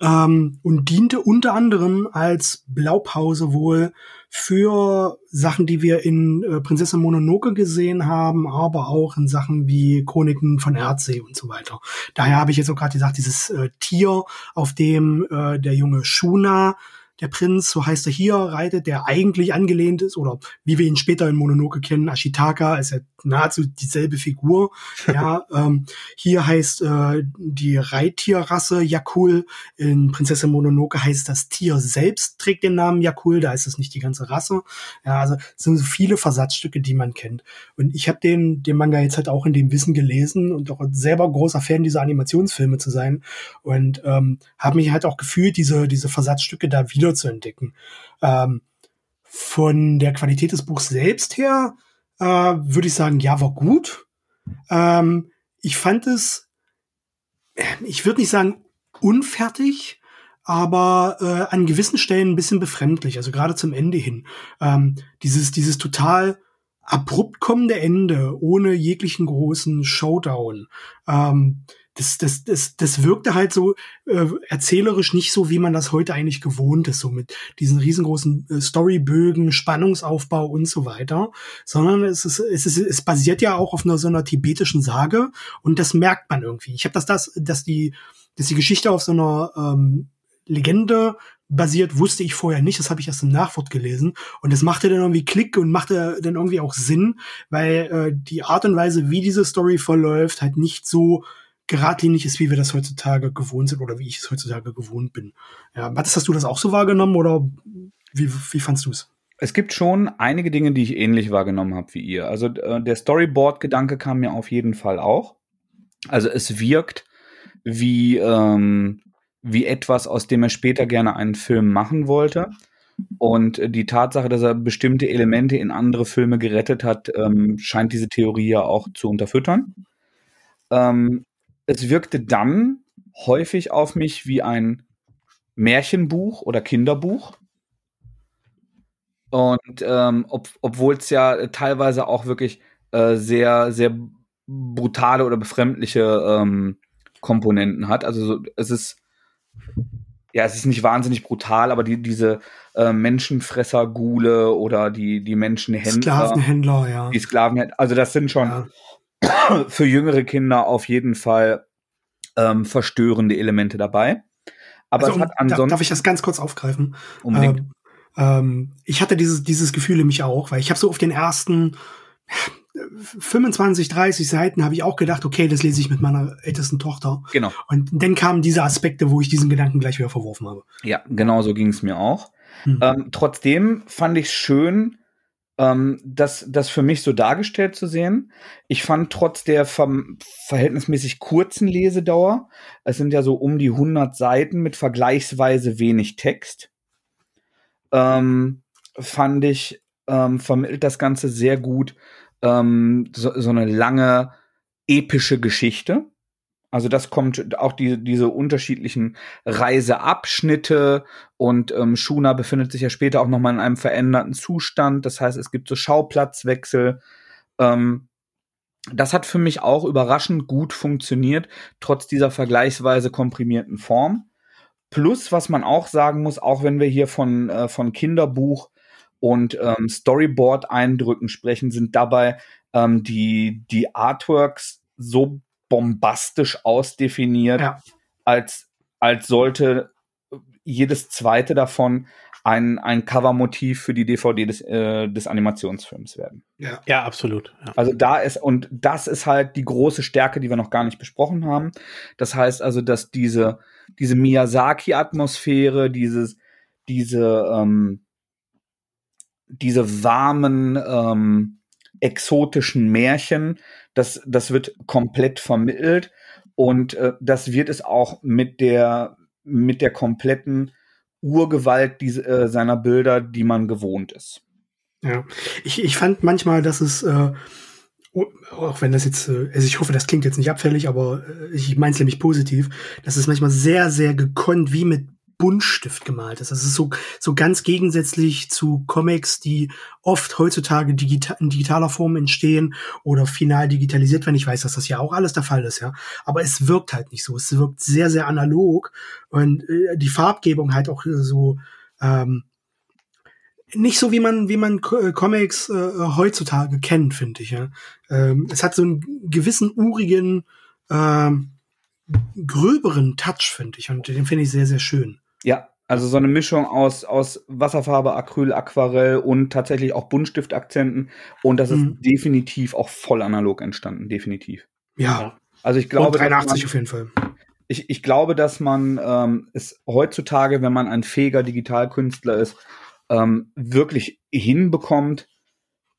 ähm, und diente unter anderem als Blaupause wohl für Sachen, die wir in äh, Prinzessin Mononoke gesehen haben, aber auch in Sachen wie Chroniken von Erdsee und so weiter. Daher habe ich jetzt auch gerade gesagt, dieses äh, Tier, auf dem äh, der junge Shuna der Prinz, so heißt er hier, reitet, der eigentlich angelehnt ist, oder wie wir ihn später in Mononoke kennen, Ashitaka ist ja nahezu dieselbe Figur. ja, ähm, hier heißt äh, die Reittierrasse Yakul, in Prinzessin Mononoke heißt das Tier selbst, trägt den Namen Yakul, da ist es nicht die ganze Rasse. Ja, also es sind so viele Versatzstücke, die man kennt. Und ich habe den, den Manga jetzt halt auch in dem Wissen gelesen und auch selber großer Fan dieser Animationsfilme zu sein und ähm, habe mich halt auch gefühlt, diese, diese Versatzstücke da wieder wieder zu entdecken. Ähm, von der Qualität des Buchs selbst her äh, würde ich sagen, ja, war gut. Ähm, ich fand es, ich würde nicht sagen unfertig, aber äh, an gewissen Stellen ein bisschen befremdlich, also gerade zum Ende hin. Ähm, dieses, dieses total abrupt kommende Ende ohne jeglichen großen Showdown. Ähm, das, das, das, das wirkte halt so äh, erzählerisch nicht so, wie man das heute eigentlich gewohnt ist, so mit diesen riesengroßen äh, Storybögen, Spannungsaufbau und so weiter, sondern es ist, es ist, es basiert ja auch auf einer so einer tibetischen Sage und das merkt man irgendwie. Ich habe das, das, dass die, dass die Geschichte auf so einer ähm, Legende basiert, wusste ich vorher nicht. Das habe ich erst im Nachwort gelesen. Und das machte dann irgendwie Klick und machte dann irgendwie auch Sinn, weil äh, die Art und Weise, wie diese Story verläuft, halt nicht so geradlinig ist, wie wir das heutzutage gewohnt sind oder wie ich es heutzutage gewohnt bin. Ja, Mathis, hast du das auch so wahrgenommen oder wie, wie fandst du es? Es gibt schon einige Dinge, die ich ähnlich wahrgenommen habe wie ihr. Also äh, der Storyboard-Gedanke kam mir auf jeden Fall auch. Also es wirkt wie ähm, wie etwas, aus dem er später gerne einen Film machen wollte. Und die Tatsache, dass er bestimmte Elemente in andere Filme gerettet hat, ähm, scheint diese Theorie ja auch zu unterfüttern. Ähm, es wirkte dann häufig auf mich wie ein Märchenbuch oder Kinderbuch. Und ähm, ob, obwohl es ja teilweise auch wirklich äh, sehr, sehr brutale oder befremdliche ähm, Komponenten hat. Also so, es ist ja, es ist nicht wahnsinnig brutal, aber die, diese äh, Menschenfresser-Gule oder die, die Menschenhändler. Sklavenhändler, ja. Die Sklavenhändler, also das sind schon ja. für jüngere Kinder auf jeden Fall ähm, verstörende Elemente dabei. Aber also, es hat ansonsten. Darf ich das ganz kurz aufgreifen? Unbedingt. Ähm, ähm, ich hatte dieses, dieses Gefühl in mich auch, weil ich habe so auf den ersten 25, 30 Seiten habe ich auch gedacht, okay, das lese ich mit meiner ältesten Tochter. Genau. Und dann kamen diese Aspekte, wo ich diesen Gedanken gleich wieder verworfen habe. Ja, genau so ging es mir auch. Hm. Ähm, trotzdem fand ich schön, ähm, das, das für mich so dargestellt zu sehen. Ich fand trotz der ver verhältnismäßig kurzen Lesedauer, es sind ja so um die 100 Seiten mit vergleichsweise wenig Text, ähm, fand ich, ähm, vermittelt das Ganze sehr gut ähm, so, so eine lange epische Geschichte. Also das kommt auch die, diese unterschiedlichen Reiseabschnitte und ähm, Shuna befindet sich ja später auch nochmal in einem veränderten Zustand. Das heißt, es gibt so Schauplatzwechsel. Ähm, das hat für mich auch überraschend gut funktioniert, trotz dieser vergleichsweise komprimierten Form. Plus, was man auch sagen muss, auch wenn wir hier von, äh, von Kinderbuch und ähm, Storyboard-Eindrücken sprechen, sind dabei ähm, die, die Artworks so bombastisch ausdefiniert, ja. als, als sollte jedes zweite davon ein, ein Covermotiv für die DVD des, äh, des Animationsfilms werden. Ja, ja absolut. Ja. Also da ist, und das ist halt die große Stärke, die wir noch gar nicht besprochen haben. Das heißt also, dass diese, diese Miyazaki-Atmosphäre, dieses, diese, ähm, diese warmen, ähm, exotischen Märchen, das, das wird komplett vermittelt und äh, das wird es auch mit der, mit der kompletten Urgewalt diese, äh, seiner Bilder, die man gewohnt ist. Ja, ich, ich fand manchmal, dass es, äh, auch wenn das jetzt, äh, also ich hoffe, das klingt jetzt nicht abfällig, aber äh, ich meine es nämlich positiv, dass es manchmal sehr, sehr gekonnt, wie mit Buntstift gemalt ist. Das ist so, so ganz gegensätzlich zu Comics, die oft heutzutage digita in digitaler Form entstehen oder final digitalisiert werden. Ich weiß, dass das ja auch alles der Fall ist, ja. Aber es wirkt halt nicht so. Es wirkt sehr, sehr analog und äh, die Farbgebung halt auch so, ähm, nicht so wie man wie man äh, Comics äh, heutzutage kennt, finde ich. Ja. Ähm, es hat so einen gewissen urigen, ähm, gröberen Touch, finde ich, und den finde ich sehr sehr schön. Ja, also so eine Mischung aus, aus Wasserfarbe, Acryl, Aquarell und tatsächlich auch Buntstiftakzenten. Und das mhm. ist definitiv auch voll analog entstanden, definitiv. Ja. Also ich glaube. Und 83 man, auf jeden Fall. Ich, ich glaube, dass man ähm, es heutzutage, wenn man ein fähiger Digitalkünstler ist, ähm, wirklich hinbekommt,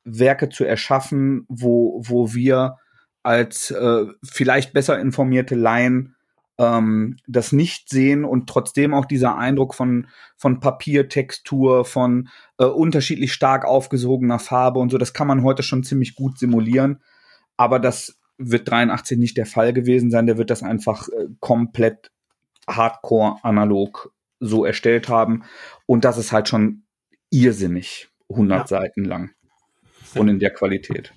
Werke zu erschaffen, wo, wo wir als äh, vielleicht besser informierte Laien ähm, das nicht sehen und trotzdem auch dieser Eindruck von, von Papiertextur, von äh, unterschiedlich stark aufgesogener Farbe und so, das kann man heute schon ziemlich gut simulieren. Aber das wird 83 nicht der Fall gewesen sein. Der wird das einfach äh, komplett hardcore analog so erstellt haben. Und das ist halt schon irrsinnig 100 ja. Seiten lang. Und in der Qualität.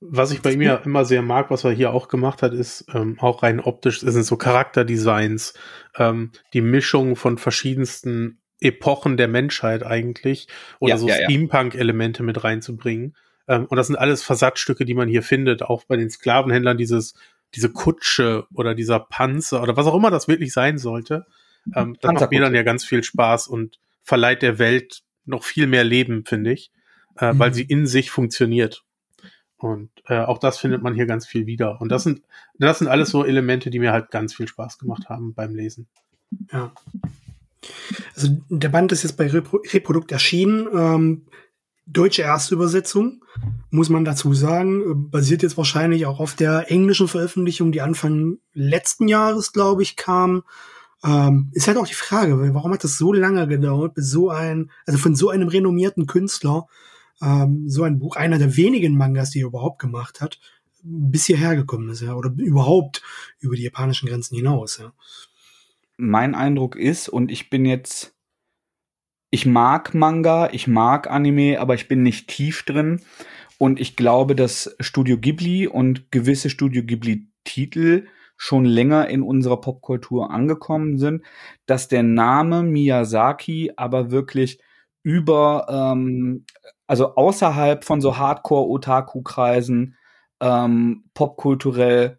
Was ich bei ihm ja immer sehr mag, was er hier auch gemacht hat, ist ähm, auch rein optisch, es sind so Charakterdesigns, ähm, die Mischung von verschiedensten Epochen der Menschheit eigentlich oder Ja, so ja. Steampunk-Elemente mit reinzubringen. Ähm, und das sind alles Versatzstücke, die man hier findet, auch bei den Sklavenhändlern dieses, diese Kutsche oder dieser Panzer oder was auch immer das wirklich sein sollte. Ähm, das macht mir dann ja ganz viel Spaß und verleiht der Welt noch viel mehr Leben, finde ich, äh, weil Mhm. sie in sich funktioniert. Und äh, auch das findet man hier ganz viel wieder. Und das sind, das sind alles so Elemente, die mir halt ganz viel Spaß gemacht haben beim Lesen. Ja. Also der Band ist jetzt bei Repro Reprodukt erschienen. Ähm, deutsche Erstübersetzung, muss man dazu sagen. äh, Basiert jetzt wahrscheinlich auch auf der englischen Veröffentlichung, die Anfang letzten Jahres, glaube ich, kam. Ähm, ist halt auch die Frage, warum hat das so lange gedauert, bis so ein, also von so einem renommierten Künstler, ähm, so ein Buch, einer der wenigen Mangas, die er überhaupt gemacht hat, bis hierher gekommen ist, ja, oder überhaupt über die japanischen Grenzen hinaus, ja. mein Eindruck ist, und ich bin jetzt, ich mag Manga, ich mag Anime, aber ich bin nicht tief drin. Und ich glaube, dass Studio Ghibli und gewisse Studio Ghibli-Titel schon länger in unserer Popkultur angekommen sind, dass der Name Miyazaki aber wirklich über, ähm, also außerhalb von so Hardcore-Otaku-Kreisen ähm, popkulturell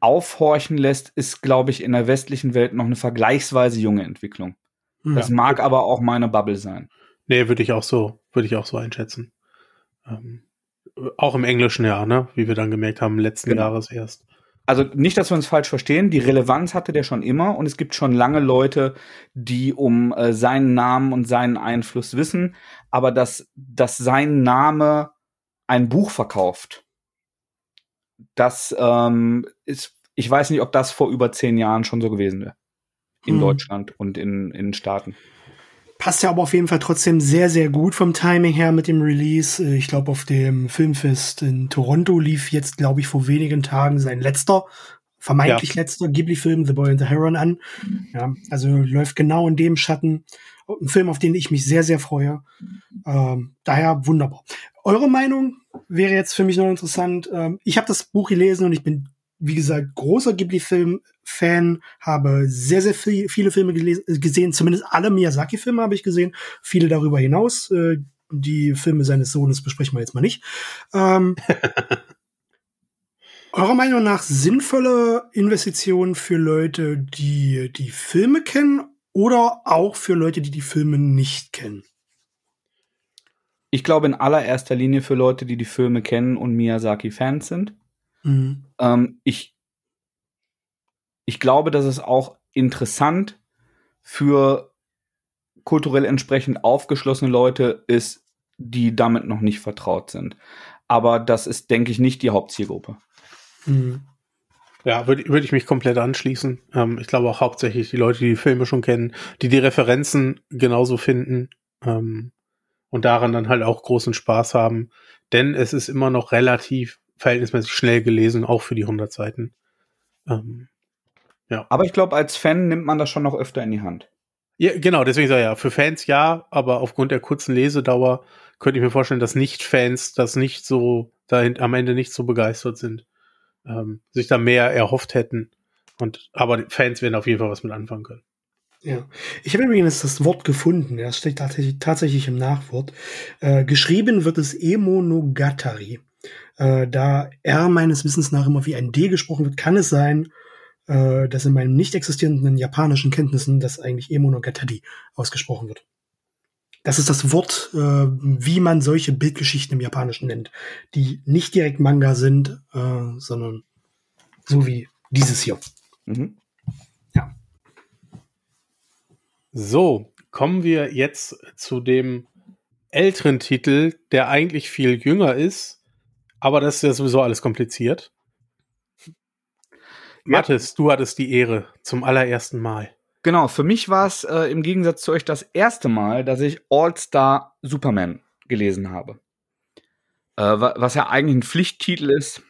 aufhorchen lässt, ist, glaube ich, in der westlichen Welt noch eine vergleichsweise junge Entwicklung. Hm. Das mag aber auch meine Bubble sein. Nee, würde ich auch so, würde ich auch so einschätzen. Ähm, auch im Englischen ja, ne? Wie wir dann gemerkt haben, letzten Genau. Jahres erst. Also nicht, dass wir uns falsch verstehen, die Relevanz hatte der schon immer und es gibt schon lange Leute, die um äh, seinen Namen und seinen Einfluss wissen, aber dass, dass sein Name ein Buch verkauft, das ähm, ist, ich weiß nicht, ob das vor über zehn Jahren schon so gewesen wäre. In Hm. Deutschland und in, in Staaten. Passt ja aber auf jeden Fall trotzdem sehr, sehr gut vom Timing her mit dem Release. Äh, Ich glaube, auf dem Filmfest in Toronto lief jetzt, glaube ich, vor wenigen Tagen sein letzter, vermeintlich letzter Ghibli-Film, The Boy and the Heron, an. Ja, also läuft genau in dem Schatten. Ein Film, auf den ich mich sehr, sehr freue. Ähm, daher wunderbar. Eure Meinung wäre jetzt für mich noch interessant. Ähm, ich habe das Buch gelesen und ich bin, wie gesagt, großer Ghibli-Film-Fan, habe sehr, sehr viel, viele Filme gesehen, zumindest alle Miyazaki-Filme habe ich gesehen, viele darüber hinaus. Äh, die Filme seines Sohnes besprechen wir jetzt mal nicht. Ähm, eurer Meinung nach sinnvolle Investitionen für Leute, die die Filme kennen oder auch für Leute, die die Filme nicht kennen? Ich glaube in allererster Linie für Leute, die die Filme kennen und Miyazaki-Fans sind. Mhm. Ähm, ich, ich glaube, dass es auch interessant für kulturell entsprechend aufgeschlossene Leute ist, die damit noch nicht vertraut sind. Aber das ist, denke ich, nicht die Hauptzielgruppe. Mhm. Ja, würde würd ich mich komplett anschließen. Ähm, ich glaube auch hauptsächlich die Leute, die die Filme schon kennen, die die Referenzen genauso finden ähm, und daran dann halt auch großen Spaß haben. Denn es ist immer noch relativ verhältnismäßig schnell gelesen, auch für die 100 Seiten. Ähm, Aber ich glaube, als Fan nimmt man das schon noch öfter in die Hand. ja, genau, deswegen sage ich ja, für Fans ja, aber aufgrund der kurzen Lesedauer könnte ich mir vorstellen, dass Nicht-Fans das nicht so, dahin, am Ende nicht so begeistert sind, ähm, sich da mehr erhofft hätten. Und, aber die Fans werden auf jeden Fall was mit anfangen können. Ja. Ich habe übrigens das Wort gefunden, ja, es steht tatsächlich, tatsächlich im Nachwort. Äh, geschrieben wird es Emonogatari. Äh, da R meines Wissens nach immer wie ein D gesprochen wird, kann es sein, äh, dass in meinen nicht existierenden japanischen Kenntnissen das eigentlich Emonogatari ausgesprochen wird. Das ist das Wort, äh, wie man solche Bildgeschichten im Japanischen nennt, die nicht direkt Manga sind, äh, sondern so wie dieses hier. Mhm. So, kommen wir jetzt zu dem älteren Titel, der eigentlich viel jünger ist, aber das ist ja sowieso alles kompliziert. Mathis, du hattest die Ehre zum allerersten Mal. Genau, für mich war es äh, im Gegensatz zu euch das erste Mal, dass ich All-Star Superman gelesen habe. Äh, wa- was ja eigentlich ein Pflichttitel ist,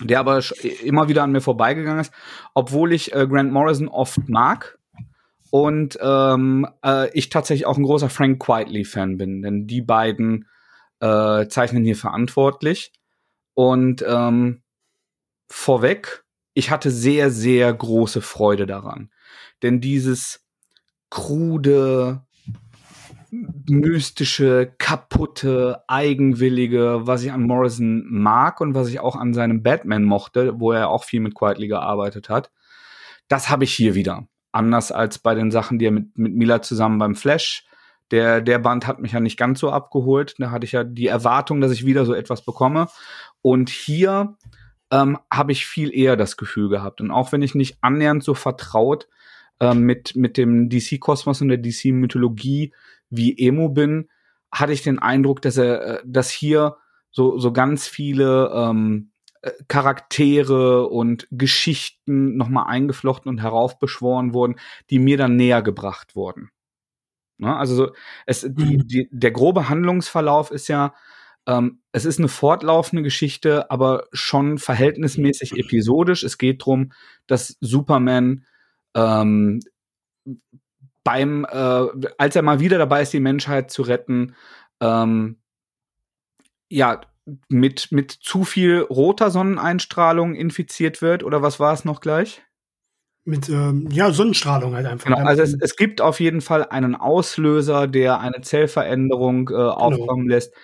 der aber immer wieder an mir vorbeigegangen ist, obwohl ich äh, Grant Morrison oft mag und ähm, äh, ich tatsächlich auch ein großer Frank Quitely-Fan bin, denn die beiden äh, zeichnen hier verantwortlich. Und ähm, vorweg, ich hatte sehr, sehr große Freude daran. Denn dieses krude, mystische, kaputte, eigenwillige, was ich an Morrison mag und was ich auch an seinem Batman mochte, wo er auch viel mit Quietly gearbeitet hat, das habe ich hier wieder. Anders als bei den Sachen, die er mit, mit Mila zusammen beim Flash. Der, der Band hat mich ja nicht ganz so abgeholt. Da hatte ich ja die Erwartung, dass ich wieder so etwas bekomme. Und hier ähm, habe ich viel eher das Gefühl gehabt. Und auch wenn ich nicht annähernd so vertraut äh, mit, mit dem DC-Kosmos und der DC-Mythologie wie Emo bin, hatte ich den Eindruck, dass er, äh, dass hier so, so ganz viele ähm, äh, Charaktere und Geschichten nochmal eingeflochten und heraufbeschworen wurden, die mir dann näher gebracht wurden. Ne? Also so, es, die, mhm. die, der grobe Handlungsverlauf ist ja, ähm, es ist eine fortlaufende Geschichte, aber schon verhältnismäßig episodisch. Es geht darum, dass Superman ähm, beim, äh, als er mal wieder dabei ist, die Menschheit zu retten, ähm, ja, mit, mit zu viel roter Sonneneinstrahlung infiziert wird, oder was war es noch gleich? Mit, ähm, ja, Sonnenstrahlung halt einfach. Genau, also es, es gibt auf jeden Fall einen Auslöser, der eine Zellveränderung äh, genau. aufkommen lässt,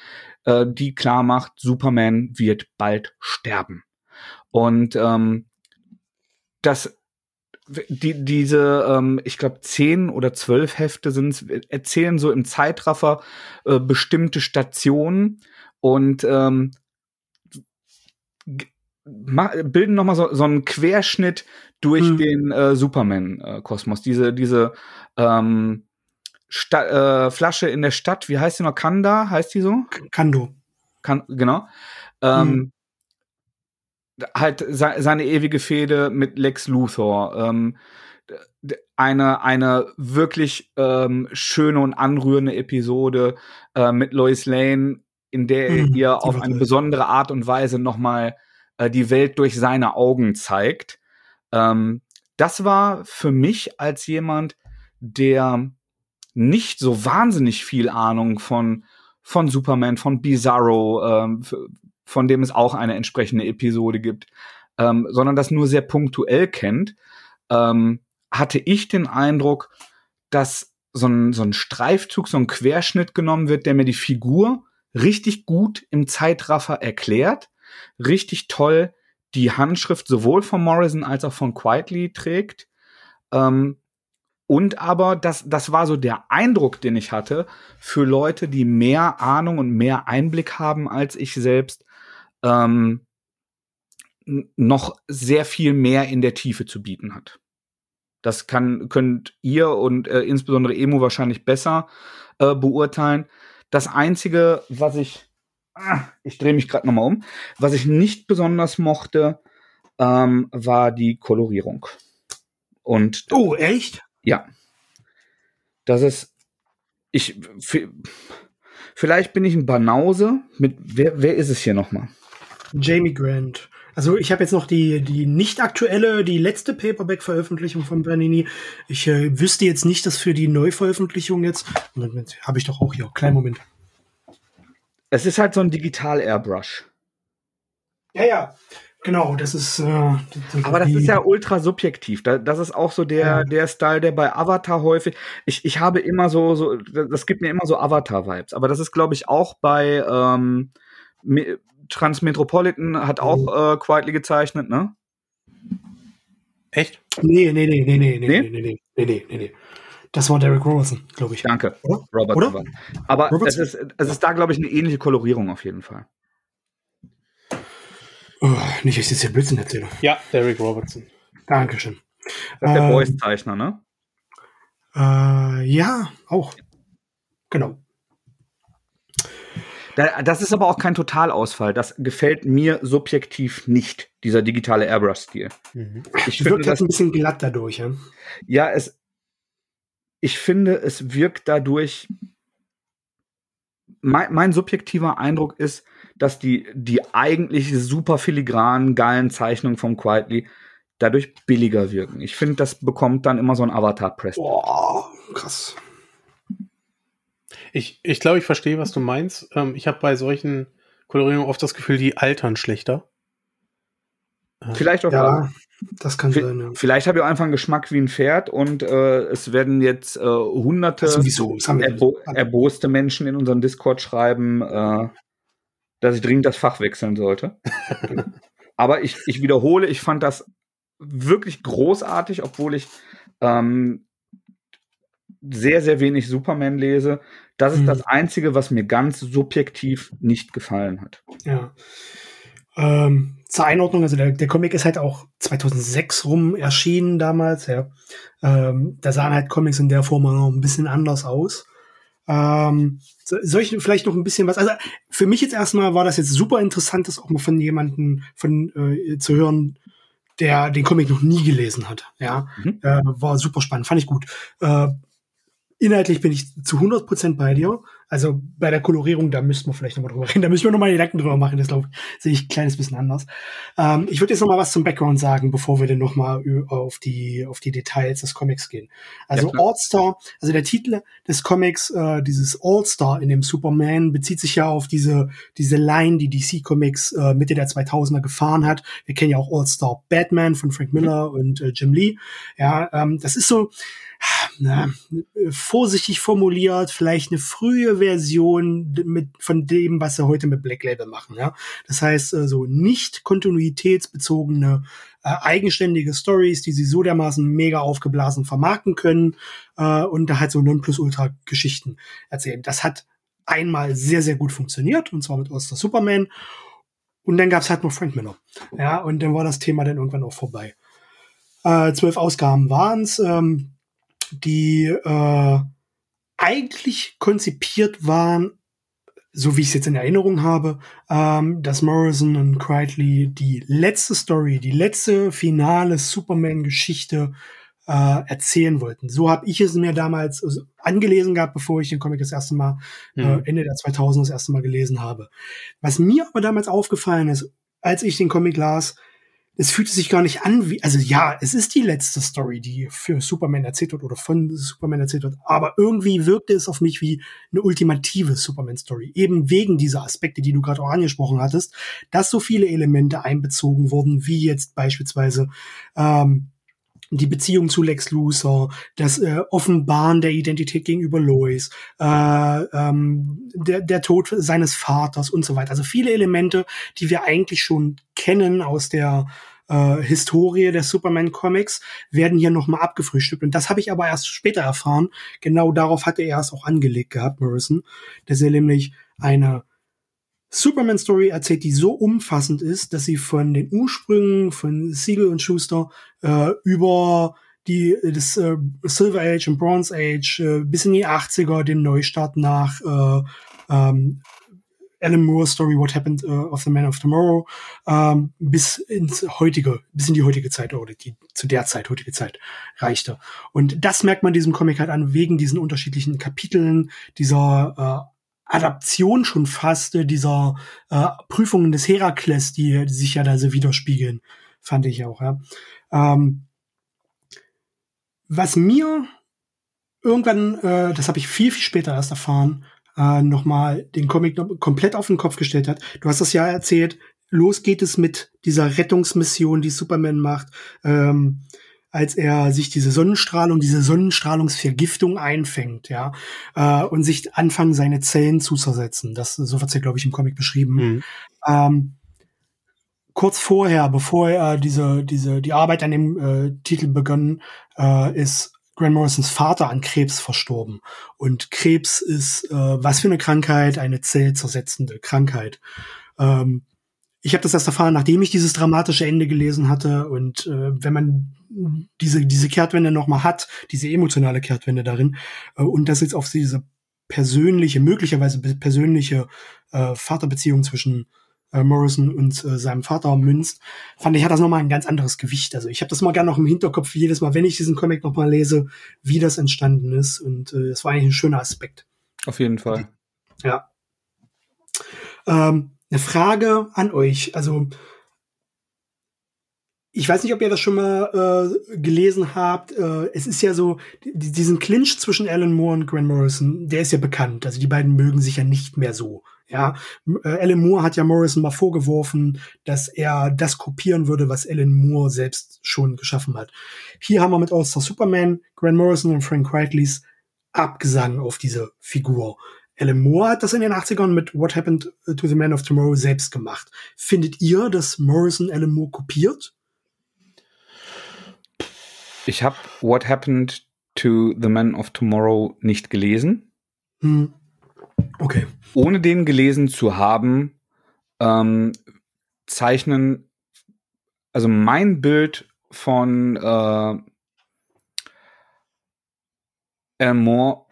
äh, die klar macht, Superman wird bald sterben. Und ähm, das die, diese, ähm, ich glaube, zehn oder zwölf Hefte sind erzählen so im Zeitraffer äh, bestimmte Stationen und ähm, bilden nochmal so, so einen Querschnitt durch hm. den äh, Superman-Kosmos. diese, diese ähm, Sta äh, Flasche in der Stadt, wie heißt die noch? Kanda, heißt die so? Kando. Kan genau. Ähm, hm halt seine ewige Fehde mit Lex Luthor. Ähm, eine, eine wirklich ähm, schöne und anrührende Episode äh, mit Lois Lane, in der mhm, ihr auf eine besondere Art und Weise nochmal äh, die Welt durch seine Augen zeigt. Ähm, das war für mich als jemand, der nicht so wahnsinnig viel Ahnung von von Superman, von Bizarro, ähm, von dem es auch eine entsprechende Episode gibt, ähm, sondern das nur sehr punktuell kennt, ähm, hatte ich den Eindruck, dass so ein, so ein Streifzug, so ein Querschnitt genommen wird, der mir die Figur richtig gut im Zeitraffer erklärt, richtig toll die Handschrift sowohl von Morrison als auch von Quietly trägt. Ähm, und aber, das, das war so der Eindruck, den ich hatte, für Leute, die mehr Ahnung und mehr Einblick haben als ich selbst, ähm, noch sehr viel mehr in der Tiefe zu bieten hat. Das kann, könnt ihr und äh, insbesondere Emo wahrscheinlich besser äh, beurteilen. Das Einzige, was ich, ah, ich drehe mich gerade nochmal um, was ich nicht besonders mochte, ähm, war die Kolorierung. Und oh, echt? Ja. Das ist, ich, vielleicht bin ich ein Banause. Mit, wer, wer ist es hier nochmal? Jamie Grant. Also ich habe jetzt noch die, die nicht aktuelle, die letzte Paperback-Veröffentlichung von Panini. Ich äh, wüsste jetzt nicht, dass für die Neuveröffentlichung jetzt, habe ich doch auch hier, kleinen Moment. Es ist halt so ein Digital-Airbrush. Ja, ja. Genau, das ist. Äh, das Aber das ist ja ultra subjektiv. Das ist auch so der, ja. der Style, der bei Avatar häufig. Ich, ich habe immer so, so, das gibt mir immer so Avatar-Vibes. Aber das ist, glaube ich, auch bei ähm, Transmetropolitan hat auch oh. äh, Quietly gezeichnet, ne? Echt? Nee, nee, nee, nee, nee, nee, nee, nee, nee, nee, nee, nee. Das war Derek Robertson, glaube ich. Danke, Oder? Robert. Oder? Aber es ist, es ist da, glaube ich, eine ähnliche Kolorierung auf jeden Fall. Oh, nicht, dass ich jetzt hier Blödsinn erzähle. Ja, Derek Robertson. Dankeschön. Das ist der ähm, Voice-Zeichner, ne? Äh, ja, auch. Genau. Das ist aber auch kein Totalausfall. Das gefällt mir subjektiv nicht, dieser digitale Airbrush-Stil. Mhm. Ich finde wirkt das ein bisschen glatt dadurch, ja? Ja, es. Ich finde, es wirkt dadurch. Mein, mein subjektiver Eindruck ist, dass die, die eigentlich super filigranen, geilen Zeichnungen vom Quietly dadurch billiger wirken. Ich finde, das bekommt dann immer so ein Avatar-Press. Boah, krass. Ich, ich glaube, ich verstehe, was du meinst. Ähm, ich habe bei solchen Kolorierungen oft das Gefühl, die altern schlechter. Vielleicht auch ja, das kann V sein. Ja. Vielleicht habe ich auch einfach einen Geschmack wie ein Pferd und äh, es werden jetzt äh, hunderte wir erbo erboste Menschen in unseren Discord schreiben, äh, dass ich dringend das Fach wechseln sollte. Aber ich, ich wiederhole, ich fand das wirklich großartig, obwohl ich ähm, sehr, sehr wenig Superman lese. Das ist Mhm. das Einzige, was mir ganz subjektiv nicht gefallen hat. Ja. Ähm, zur Einordnung, also der, der Comic ist halt auch 2006 rum erschienen damals, ja. Ähm, da sahen halt Comics in der Form noch ein bisschen anders aus. Ähm, so- soll ich vielleicht noch ein bisschen was, also für mich jetzt erstmal war das jetzt super interessant, das auch mal von jemandem von, äh, zu hören, der den Comic noch nie gelesen hat, ja. Mhm. Äh, war super spannend, fand ich gut. Äh, inhaltlich bin ich zu 100% bei dir. Also bei der Kolorierung, da müssten wir vielleicht nochmal drüber reden. Da müssen wir nochmal Gedanken drüber machen. Das glaube ich, sehe ich ein kleines bisschen anders. Ähm, ich würde jetzt nochmal was zum Background sagen, bevor wir dann nochmal auf die, auf die Details des Comics gehen. Also Ja. All-Star, also der Titel des Comics, äh, dieses All-Star in dem Superman, bezieht sich ja auf diese, diese Line, die DC Comics äh, Mitte der 2000er gefahren hat. Wir kennen ja auch All-Star Batman von Frank Miller und äh, Jim Lee. Ja, ähm, das ist so, na, vorsichtig formuliert, vielleicht eine frühe Version mit, von dem, was sie heute mit Black Label machen. Ja? Das heißt, äh, so nicht kontinuitätsbezogene, äh, eigenständige Stories, die sie so dermaßen mega aufgeblasen vermarkten können äh, und da halt so Nonplusultra-Geschichten erzählen. Das hat einmal sehr, sehr gut funktioniert, und zwar mit Oster Superman. Und dann gab's halt noch Frank Miller. Ja, und dann war das Thema dann irgendwann auch vorbei. Äh, zwölf Ausgaben waren's. Ähm, die äh, eigentlich konzipiert waren, so wie ich es jetzt in Erinnerung habe, ähm, dass Morrison und Crichtley die letzte Story, die letzte finale Superman-Geschichte äh, erzählen wollten. So habe ich es mir damals also, angelesen gehabt, bevor ich den Comic das erste Mal äh, Mhm. Ende der 2000 das erste Mal gelesen habe. Was mir aber damals aufgefallen ist, als ich den Comic las, es fühlte sich gar nicht an wie, also ja, es ist die letzte Story, die für Superman erzählt wird oder von Superman erzählt wird, aber irgendwie wirkte es auf mich wie eine ultimative Superman-Story. Eben wegen dieser Aspekte, die du gerade auch angesprochen hattest, dass so viele Elemente einbezogen wurden, wie jetzt beispielsweise ähm, die Beziehung zu Lex Luthor, das äh, Offenbaren der Identität gegenüber Lois, äh, ähm, der, der Tod seines Vaters und so weiter. Also viele Elemente, die wir eigentlich schon kennen aus der äh, Historie der Superman-Comics, werden hier nochmal abgefrühstückt. Und das habe ich aber erst später erfahren. Genau darauf hatte er es auch angelegt gehabt, Morrison, dass er nämlich eine Superman-Story erzählt, die so umfassend ist, dass sie von den Ursprüngen von Siegel und Schuster äh, über die das äh, Silver Age und Bronze Age äh, bis in die 80er, den Neustart nach äh, ähm, Alan Moore Story What Happened uh, of the Man of Tomorrow ähm, bis ins heutige, bis in die heutige Zeit oder die zu der Zeit heutige Zeit reichte. Und das merkt man diesem Comic halt an wegen diesen unterschiedlichen Kapiteln, dieser äh, Adaption schon fast äh, dieser äh, Prüfungen des Herakles, die, die sich ja da so widerspiegeln, fand ich auch. Ja. Ähm, was mir irgendwann, äh, das habe ich viel, viel später erst erfahren, äh, nochmal den Comic noch komplett auf den Kopf gestellt hat. Du hast das ja erzählt, los geht es mit dieser Rettungsmission, die Superman macht, ähm, als er sich diese Sonnenstrahlung, diese Sonnenstrahlungsvergiftung einfängt, ja, äh, und sich anfangen, seine Zellen zu zersetzen. Das, so wird's ja, glaube ich, im Comic beschrieben. Mhm. Ähm, kurz vorher, bevor er diese, diese, die Arbeit an dem äh, Titel begonnen, äh, ist Grant Morrisons Vater an Krebs verstorben. Und Krebs ist äh, was für eine Krankheit, eine zellzersetzende Krankheit. Ähm, ich habe das erst erfahren, nachdem ich dieses dramatische Ende gelesen hatte. Und äh, wenn man diese, diese Kehrtwende nochmal hat, diese emotionale Kehrtwende darin, äh, und das jetzt auf diese persönliche, möglicherweise persönliche äh, Vaterbeziehung zwischen äh, Morrison und äh, seinem Vater münzt, fand ich, hat das nochmal ein ganz anderes Gewicht. Also ich habe das mal gerne noch im Hinterkopf, jedes Mal, wenn ich diesen Comic nochmal lese, wie das entstanden ist. Und äh, das war eigentlich ein schöner Aspekt. Auf jeden Fall. Ja. Ähm, eine Frage an euch. Also ich weiß nicht, ob ihr das schon mal äh, gelesen habt. Äh, es ist ja so, diesen Clinch zwischen Alan Moore und Grant Morrison, der ist ja bekannt. Also die beiden mögen sich ja nicht mehr so. Ja, äh, Alan Moore hat ja Morrison mal vorgeworfen, dass er das kopieren würde, was Alan Moore selbst schon geschaffen hat. Hier haben wir mit All-Star Superman, Grant Morrison und Frank Quiteleys Abgesang auf diese Figur. Alan Moore hat das in den 80ern mit What Happened to the Man of Tomorrow selbst gemacht. Findet ihr, dass Morrison Alan Moore kopiert? Ich habe What Happened to the Man of Tomorrow nicht gelesen. Hm. Okay. Ohne den gelesen zu haben, ähm, zeichnen, also mein Bild von äh, Moore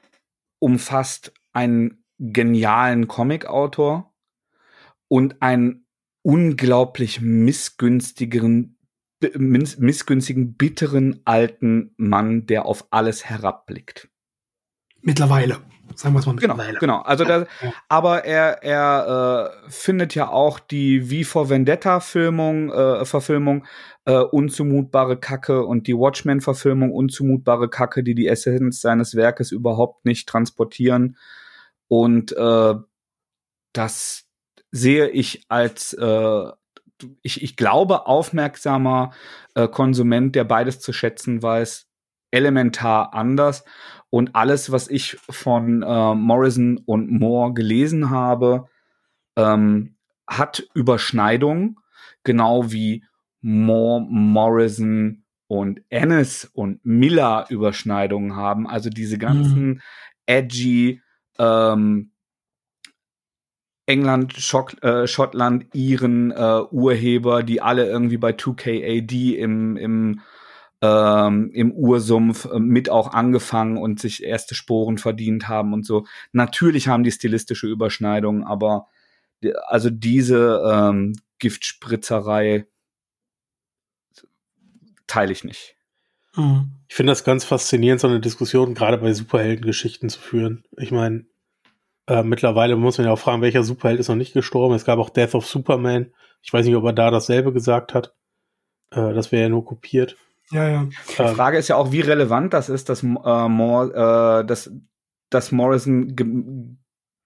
umfasst einen genialen Comicautor und einen unglaublich missgünstigeren missgünstigen, bitteren alten Mann, der auf alles herabblickt. Mittlerweile. Sagen wir es mal genau, mittlerweile. Genau, genau. Also das, aber er, er äh, findet ja auch die wie vor Vendetta-Filmung, äh, Verfilmung äh, unzumutbare Kacke und die Watchmen-Verfilmung unzumutbare Kacke, die die Essenz seines Werkes überhaupt nicht transportieren. Und äh, das sehe ich als äh, ich, ich glaube, aufmerksamer äh, Konsument, der beides zu schätzen weiß, elementar anders. Und alles, was ich von äh, Morrison und Moore gelesen habe, ähm, hat Überschneidungen, genau wie Moore, Morrison und Ennis und Miller Überschneidungen haben. Also diese ganzen mhm. edgy ähm, England, Schock, äh, Schottland, Iren äh, Urheber, die alle irgendwie bei 2KAD im, im, ähm, im Ursumpf äh, mit auch angefangen und sich erste Sporen verdient haben und so. Natürlich haben die stilistische Überschneidungen, aber also diese ähm, Giftspritzerei teile ich nicht. Hm. Ich finde das ganz faszinierend, so eine Diskussion gerade bei Superheldengeschichten zu führen. Ich meine, äh, mittlerweile muss man ja auch fragen, welcher Superheld ist noch nicht gestorben. Es gab auch Death of Superman. Ich weiß nicht, ob er da dasselbe gesagt hat. Äh, das wäre ja nur kopiert. Ja, ja. Die ähm, Frage ist ja auch, wie relevant das ist, dass, äh, Moore, äh, dass, dass Morrison ge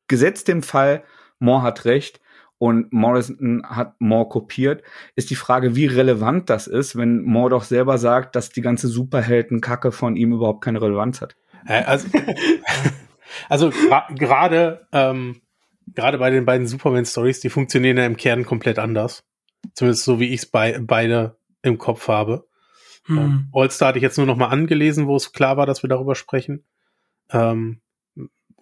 gesetzt dem Fall, Moore hat recht und Morrison hat Moore kopiert, ist die Frage, wie relevant das ist, wenn Moore doch selber sagt, dass die ganze Superhelden-Kacke von ihm überhaupt keine Relevanz hat. Äh, also, Also gerade ähm, gerade bei den beiden Superman-Stories, die funktionieren ja im Kern komplett anders. Zumindest so, wie ich es bei, beide im Kopf habe. Hm. Ähm, All-Star hatte ich jetzt nur noch mal angelesen, wo es klar war, dass wir darüber sprechen. Ähm,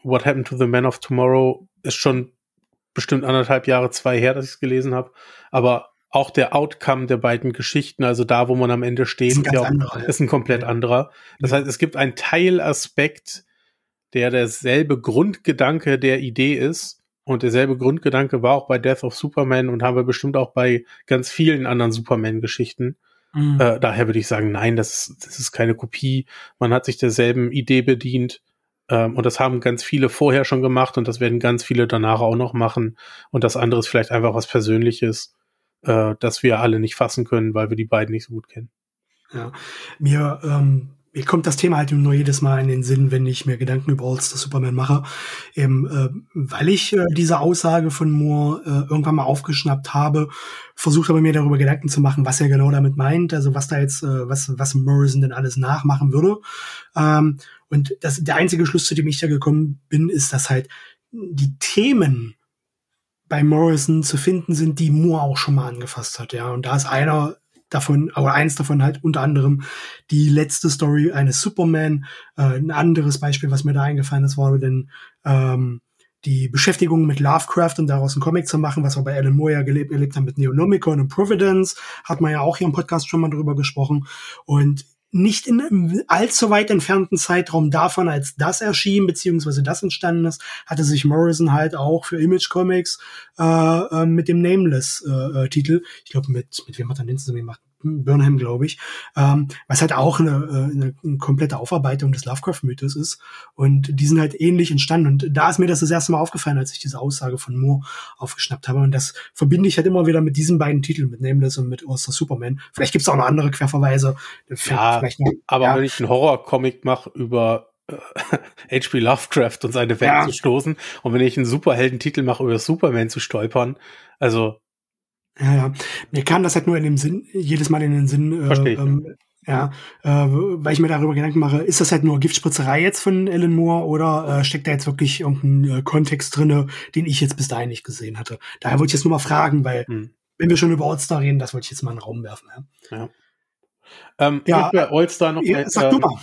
What Happened to the Man of Tomorrow ist schon bestimmt anderthalb Jahre, zwei her, dass ich es gelesen habe. Aber auch der Outcome der beiden Geschichten, also da, wo man am Ende steht, ist ein, ist, auch, anderer, ist ein komplett ja. anderer. Das heißt, es gibt einen Teilaspekt, der derselbe Grundgedanke der Idee ist. Und derselbe Grundgedanke war auch bei Death of Superman und haben wir bestimmt auch bei ganz vielen anderen Superman-Geschichten. Mhm. Äh, daher würde ich sagen, nein, das, das ist keine Kopie. Man hat sich derselben Idee bedient. Ähm, und das haben ganz viele vorher schon gemacht und das werden ganz viele danach auch noch machen. Und das andere ist vielleicht einfach was Persönliches, äh, das wir alle nicht fassen können, weil wir die beiden nicht so gut kennen. Ja, mir ähm, mir kommt das Thema halt nur jedes Mal in den Sinn, wenn ich mir Gedanken über All-Star Superman mache. Eben, äh, weil ich äh, diese Aussage von Moore äh, irgendwann mal aufgeschnappt habe, versucht aber mir darüber Gedanken zu machen, was er genau damit meint, also was da jetzt, äh, was, was Morrison denn alles nachmachen würde. Ähm, und das, der einzige Schluss, zu dem ich da gekommen bin, ist, dass halt die Themen bei Morrison zu finden sind, die Moore auch schon mal angefasst hat, ja. Und da ist einer davon, aber eins davon halt unter anderem die letzte Story eines Superman. Äh, ein anderes Beispiel, was mir da eingefallen ist, war denn ähm, die Beschäftigung mit Lovecraft und daraus einen Comic zu machen, was wir bei Alan Moore ja gelebt, erlebt haben mit Neonomicon und Providence, hat man ja auch hier im Podcast schon mal drüber gesprochen. Und nicht in einem allzu weit entfernten Zeitraum davon, als das erschien, beziehungsweise das entstanden ist, hatte sich Morrison halt auch für Image Comics äh, äh, mit dem Nameless-Titel, äh, ich glaube, mit, mit wem hat er den zusammen gemacht? Burnham, glaube ich, ähm, was halt auch eine, äh, eine, eine komplette Aufarbeitung des Lovecraft-Mythos ist. Und die sind halt ähnlich entstanden. Und da ist mir das das erste Mal aufgefallen, als ich diese Aussage von Moore aufgeschnappt habe. Und das verbinde ich halt immer wieder mit diesen beiden Titeln, mit Nameless und mit Oster Superman. Vielleicht gibt's auch noch andere Querverweise. Ja, noch, aber ja. wenn ich einen Horror-Comic mache über H.P. Lovecraft und seine Welt ja. zu stoßen und wenn ich einen Superheldentitel mache, über Superman zu stolpern, also ja, ja. Mir kam das halt nur in dem Sinn, jedes Mal in den Sinn, äh, ähm, ja, äh, weil ich mir darüber Gedanken mache, ist das halt nur Giftspritzerei jetzt von Alan Moore oder äh, steckt da jetzt wirklich irgendein äh, Kontext drinne, den ich jetzt bis dahin nicht gesehen hatte? Daher wollte ich jetzt nur mal fragen, weil hm. wenn wir schon über All-Star reden, das wollte ich jetzt mal in den Raum werfen. Ja, ja. Ähm, ja bei All-Star noch ja, Sag ähm, du mal.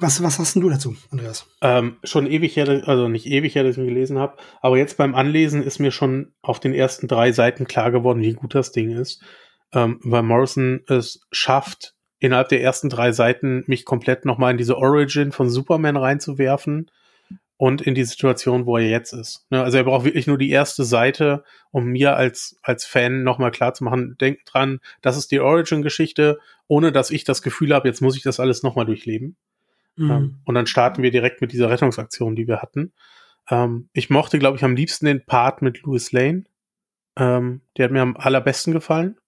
Was, was hast denn du dazu, Andreas? Ähm, schon ewig her, also nicht ewig her, dass ich ihn gelesen habe, aber jetzt beim Anlesen ist mir schon auf den ersten drei Seiten klar geworden, wie gut das Ding ist. Ähm, weil Morrison es schafft, innerhalb der ersten drei Seiten mich komplett nochmal in diese Origin von Superman reinzuwerfen und in die Situation, wo er jetzt ist. Ne, also er braucht wirklich nur die erste Seite, um mir als, als Fan nochmal klar zu machen, denkt dran, das ist die Origin-Geschichte, ohne dass ich das Gefühl habe, jetzt muss ich das alles nochmal durchleben. Mhm. Ähm, und dann starten wir direkt mit dieser Rettungsaktion, die wir hatten. Ähm, ich mochte, glaube ich, am liebsten den Part mit Louis Lane. Ähm, der hat mir am allerbesten gefallen.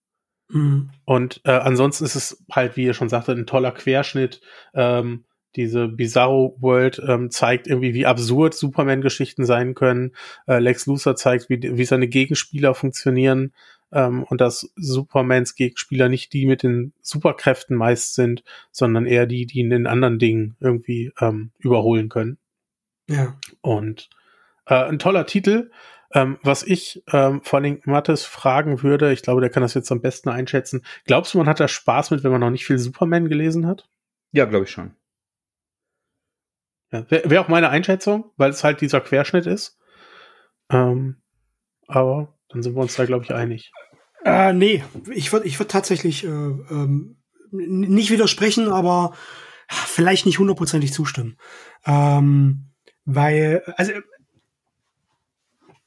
Mhm. Und äh, ansonsten ist es halt, wie ihr schon sagte, ein toller Querschnitt. Ähm, diese Bizarro World ähm, zeigt irgendwie, wie absurd Superman-Geschichten sein können. Äh, Lex Luthor zeigt, wie, wie seine Gegenspieler funktionieren ähm, und dass Supermans Gegenspieler nicht die mit den Superkräften meist sind, sondern eher die, die in den anderen Dingen irgendwie ähm, überholen können. Ja. Und äh, ein toller Titel. Ähm, was ich ähm, vor allem Mattes fragen würde, ich glaube, der kann das jetzt am besten einschätzen. Glaubst du, man hat da Spaß mit, wenn man noch nicht viel Superman gelesen hat? Ja, glaube ich schon. Ja, Wäre wär auch meine Einschätzung, weil es halt dieser Querschnitt ist. Ähm, aber dann sind wir uns da, glaube ich, einig. Äh, nee, ich würde ich würd tatsächlich äh, ähm, nicht widersprechen, aber vielleicht nicht hundertprozentig zustimmen. Ähm, weil, also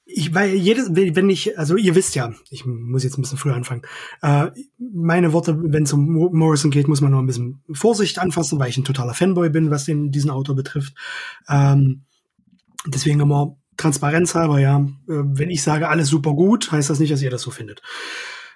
ich, weil jedes, wenn ich, also ihr wisst ja, ich muss jetzt ein bisschen früher anfangen. Äh, meine Worte, wenn es um Morrison geht, muss man noch ein bisschen Vorsicht anfassen, weil ich ein totaler Fanboy bin, was den, diesen Autor betrifft. Ähm, deswegen immer Transparenz halber, ja, äh, wenn ich sage, alles super gut, heißt das nicht, dass ihr das so findet.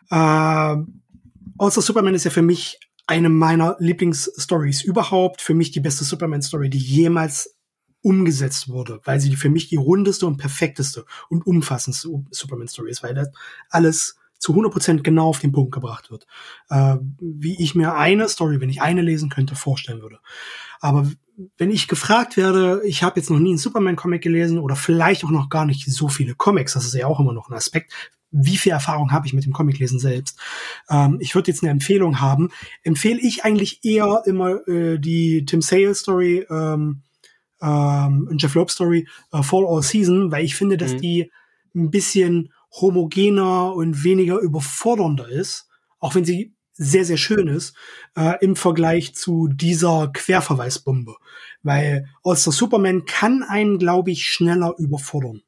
Äh, All-Star Superman ist ja für mich eine meiner Lieblingsstories überhaupt. Für mich die beste Superman-Story, die jemals umgesetzt wurde, weil sie für mich die rundeste und perfekteste und umfassendste Superman-Story ist, weil das alles zu 100% genau auf den Punkt gebracht wird. Äh, wie ich mir eine Story, wenn ich eine lesen könnte, vorstellen würde. Aber wenn ich gefragt werde, ich habe jetzt noch nie einen Superman-Comic gelesen oder vielleicht auch noch gar nicht so viele Comics, das ist ja auch immer noch ein Aspekt, wie viel Erfahrung habe ich mit dem Comiclesen selbst? Ähm, ich würde jetzt eine Empfehlung haben. Empfehle ich eigentlich eher immer äh, die Tim Sale Story ähm, ähm, Jeff Loeb Story äh, Fall All Season, weil ich finde, dass mhm. die ein bisschen homogener und weniger überfordernder ist, auch wenn sie sehr, sehr schön ist, äh, im Vergleich zu dieser Querverweisbombe. Weil All-Star Superman kann einen, glaube ich, schneller überfordern.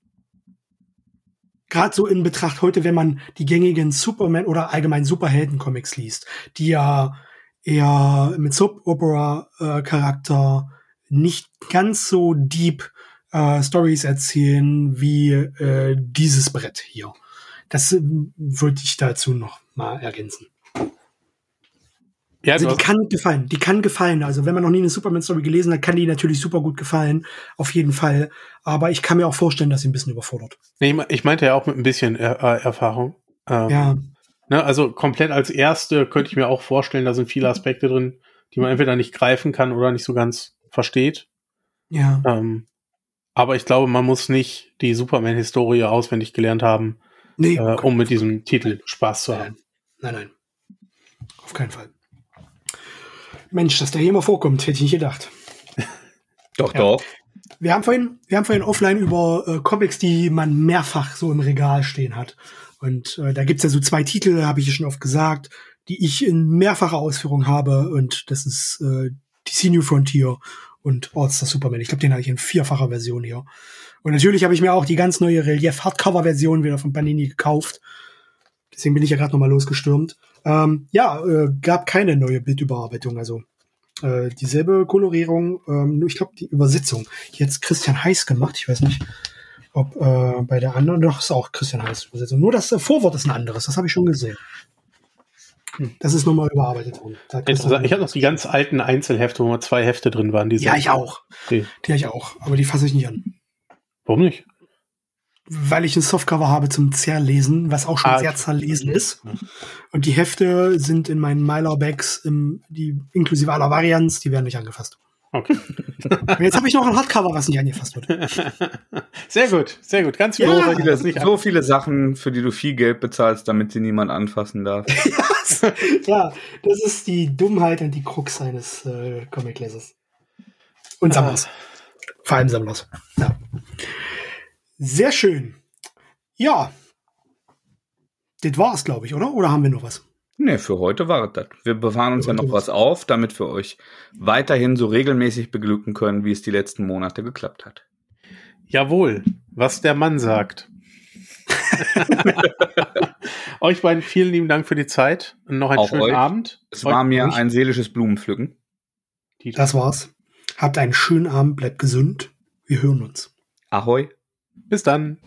Gerade so in Betracht heute, wenn man die gängigen Superman oder allgemein Superhelden-Comics liest, die ja eher mit Soap-Opera-Charakter nicht ganz so deep äh, Stories erzählen wie äh, dieses Brett hier. Das äh, würde ich dazu noch mal ergänzen. Ja, also die kann gefallen, die kann gefallen. Also wenn man noch nie eine Superman-Story gelesen hat, kann die natürlich super gut gefallen, auf jeden Fall. Aber ich kann mir auch vorstellen, dass sie ein bisschen überfordert. Nee, ich meinte ja auch mit ein bisschen er äh, Erfahrung. Ähm, ja. Ne, also komplett als erste könnte ich mir auch vorstellen, da sind viele Aspekte drin, die man entweder nicht greifen kann oder nicht so ganz versteht. Ja. Ähm, aber ich glaube, man muss nicht die Superman-Historie auswendig gelernt haben, nee, äh, um mit diesem Titel Spaß zu haben. Nein, nein. Auf keinen Fall. Mensch, dass der hier mal vorkommt, hätte ich nicht gedacht. doch, ja. doch. Wir haben vorhin, wir haben vorhin offline über äh, Comics, die man mehrfach so im Regal stehen hat. Und äh, da gibt's ja so zwei Titel, habe ich ja schon oft gesagt, die ich in mehrfacher Ausführung habe. Und das ist äh, DC New Frontier und All-Star Superman. Ich glaube, den habe ich in vierfacher Version hier. Und natürlich habe ich mir auch die ganz neue Relief-Hardcover-Version wieder von Panini gekauft. Deswegen bin ich ja gerade nochmal losgestürmt. Ähm, ja, äh, gab keine neue Bildüberarbeitung. Also äh, dieselbe Kolorierung, ähm, nur ich glaube die Übersetzung. Jetzt Christian Heiß gemacht. Ich weiß nicht, ob äh, bei der anderen doch ist auch Christian Heiß Übersetzung. Nur das äh, Vorwort ist ein anderes. Das habe ich schon gesehen. Hm, Das ist nochmal überarbeitet worden. Ich habe noch die ganz alten Einzelhefte, wo mal zwei Hefte drin waren. Die Ja, ich auch. Okay. Die habe ich auch. Aber die fasse ich nicht an. Warum nicht? Weil ich ein Softcover habe zum Zerlesen, was auch schon Ah, sehr zerlesen ist. Und die Hefte sind in meinen Mylar-Bags, die inklusive aller Variants, die werden nicht angefasst. Okay. Und jetzt habe ich noch ein Hardcover, was nicht angefasst wird. Sehr gut, sehr gut. Ganz Ja. viele viele, das nicht so viele Sachen, für die du viel Geld bezahlst, damit sie niemand anfassen darf. ja, das ist die Dummheit und die Krux eines äh, Comic-Lesers. Und Sammlers. Vor allem Sammlers. Ja. Sehr schön. Ja. Das war's, glaube ich, oder? Oder haben wir noch was? Nee, für heute war es das. Wir bewahren uns Für ja noch was auf, damit wir euch weiterhin so regelmäßig beglücken können, wie es die letzten Monate geklappt hat. Jawohl, was der Mann sagt. Euch beiden vielen lieben Dank für die Zeit und noch einen Auch schönen euch. Abend. Es war Euch- mir euch- ein seelisches Blumenpflücken. Das war's. Habt einen schönen Abend, bleibt gesund. Wir hören uns. Ahoi. Bis dann.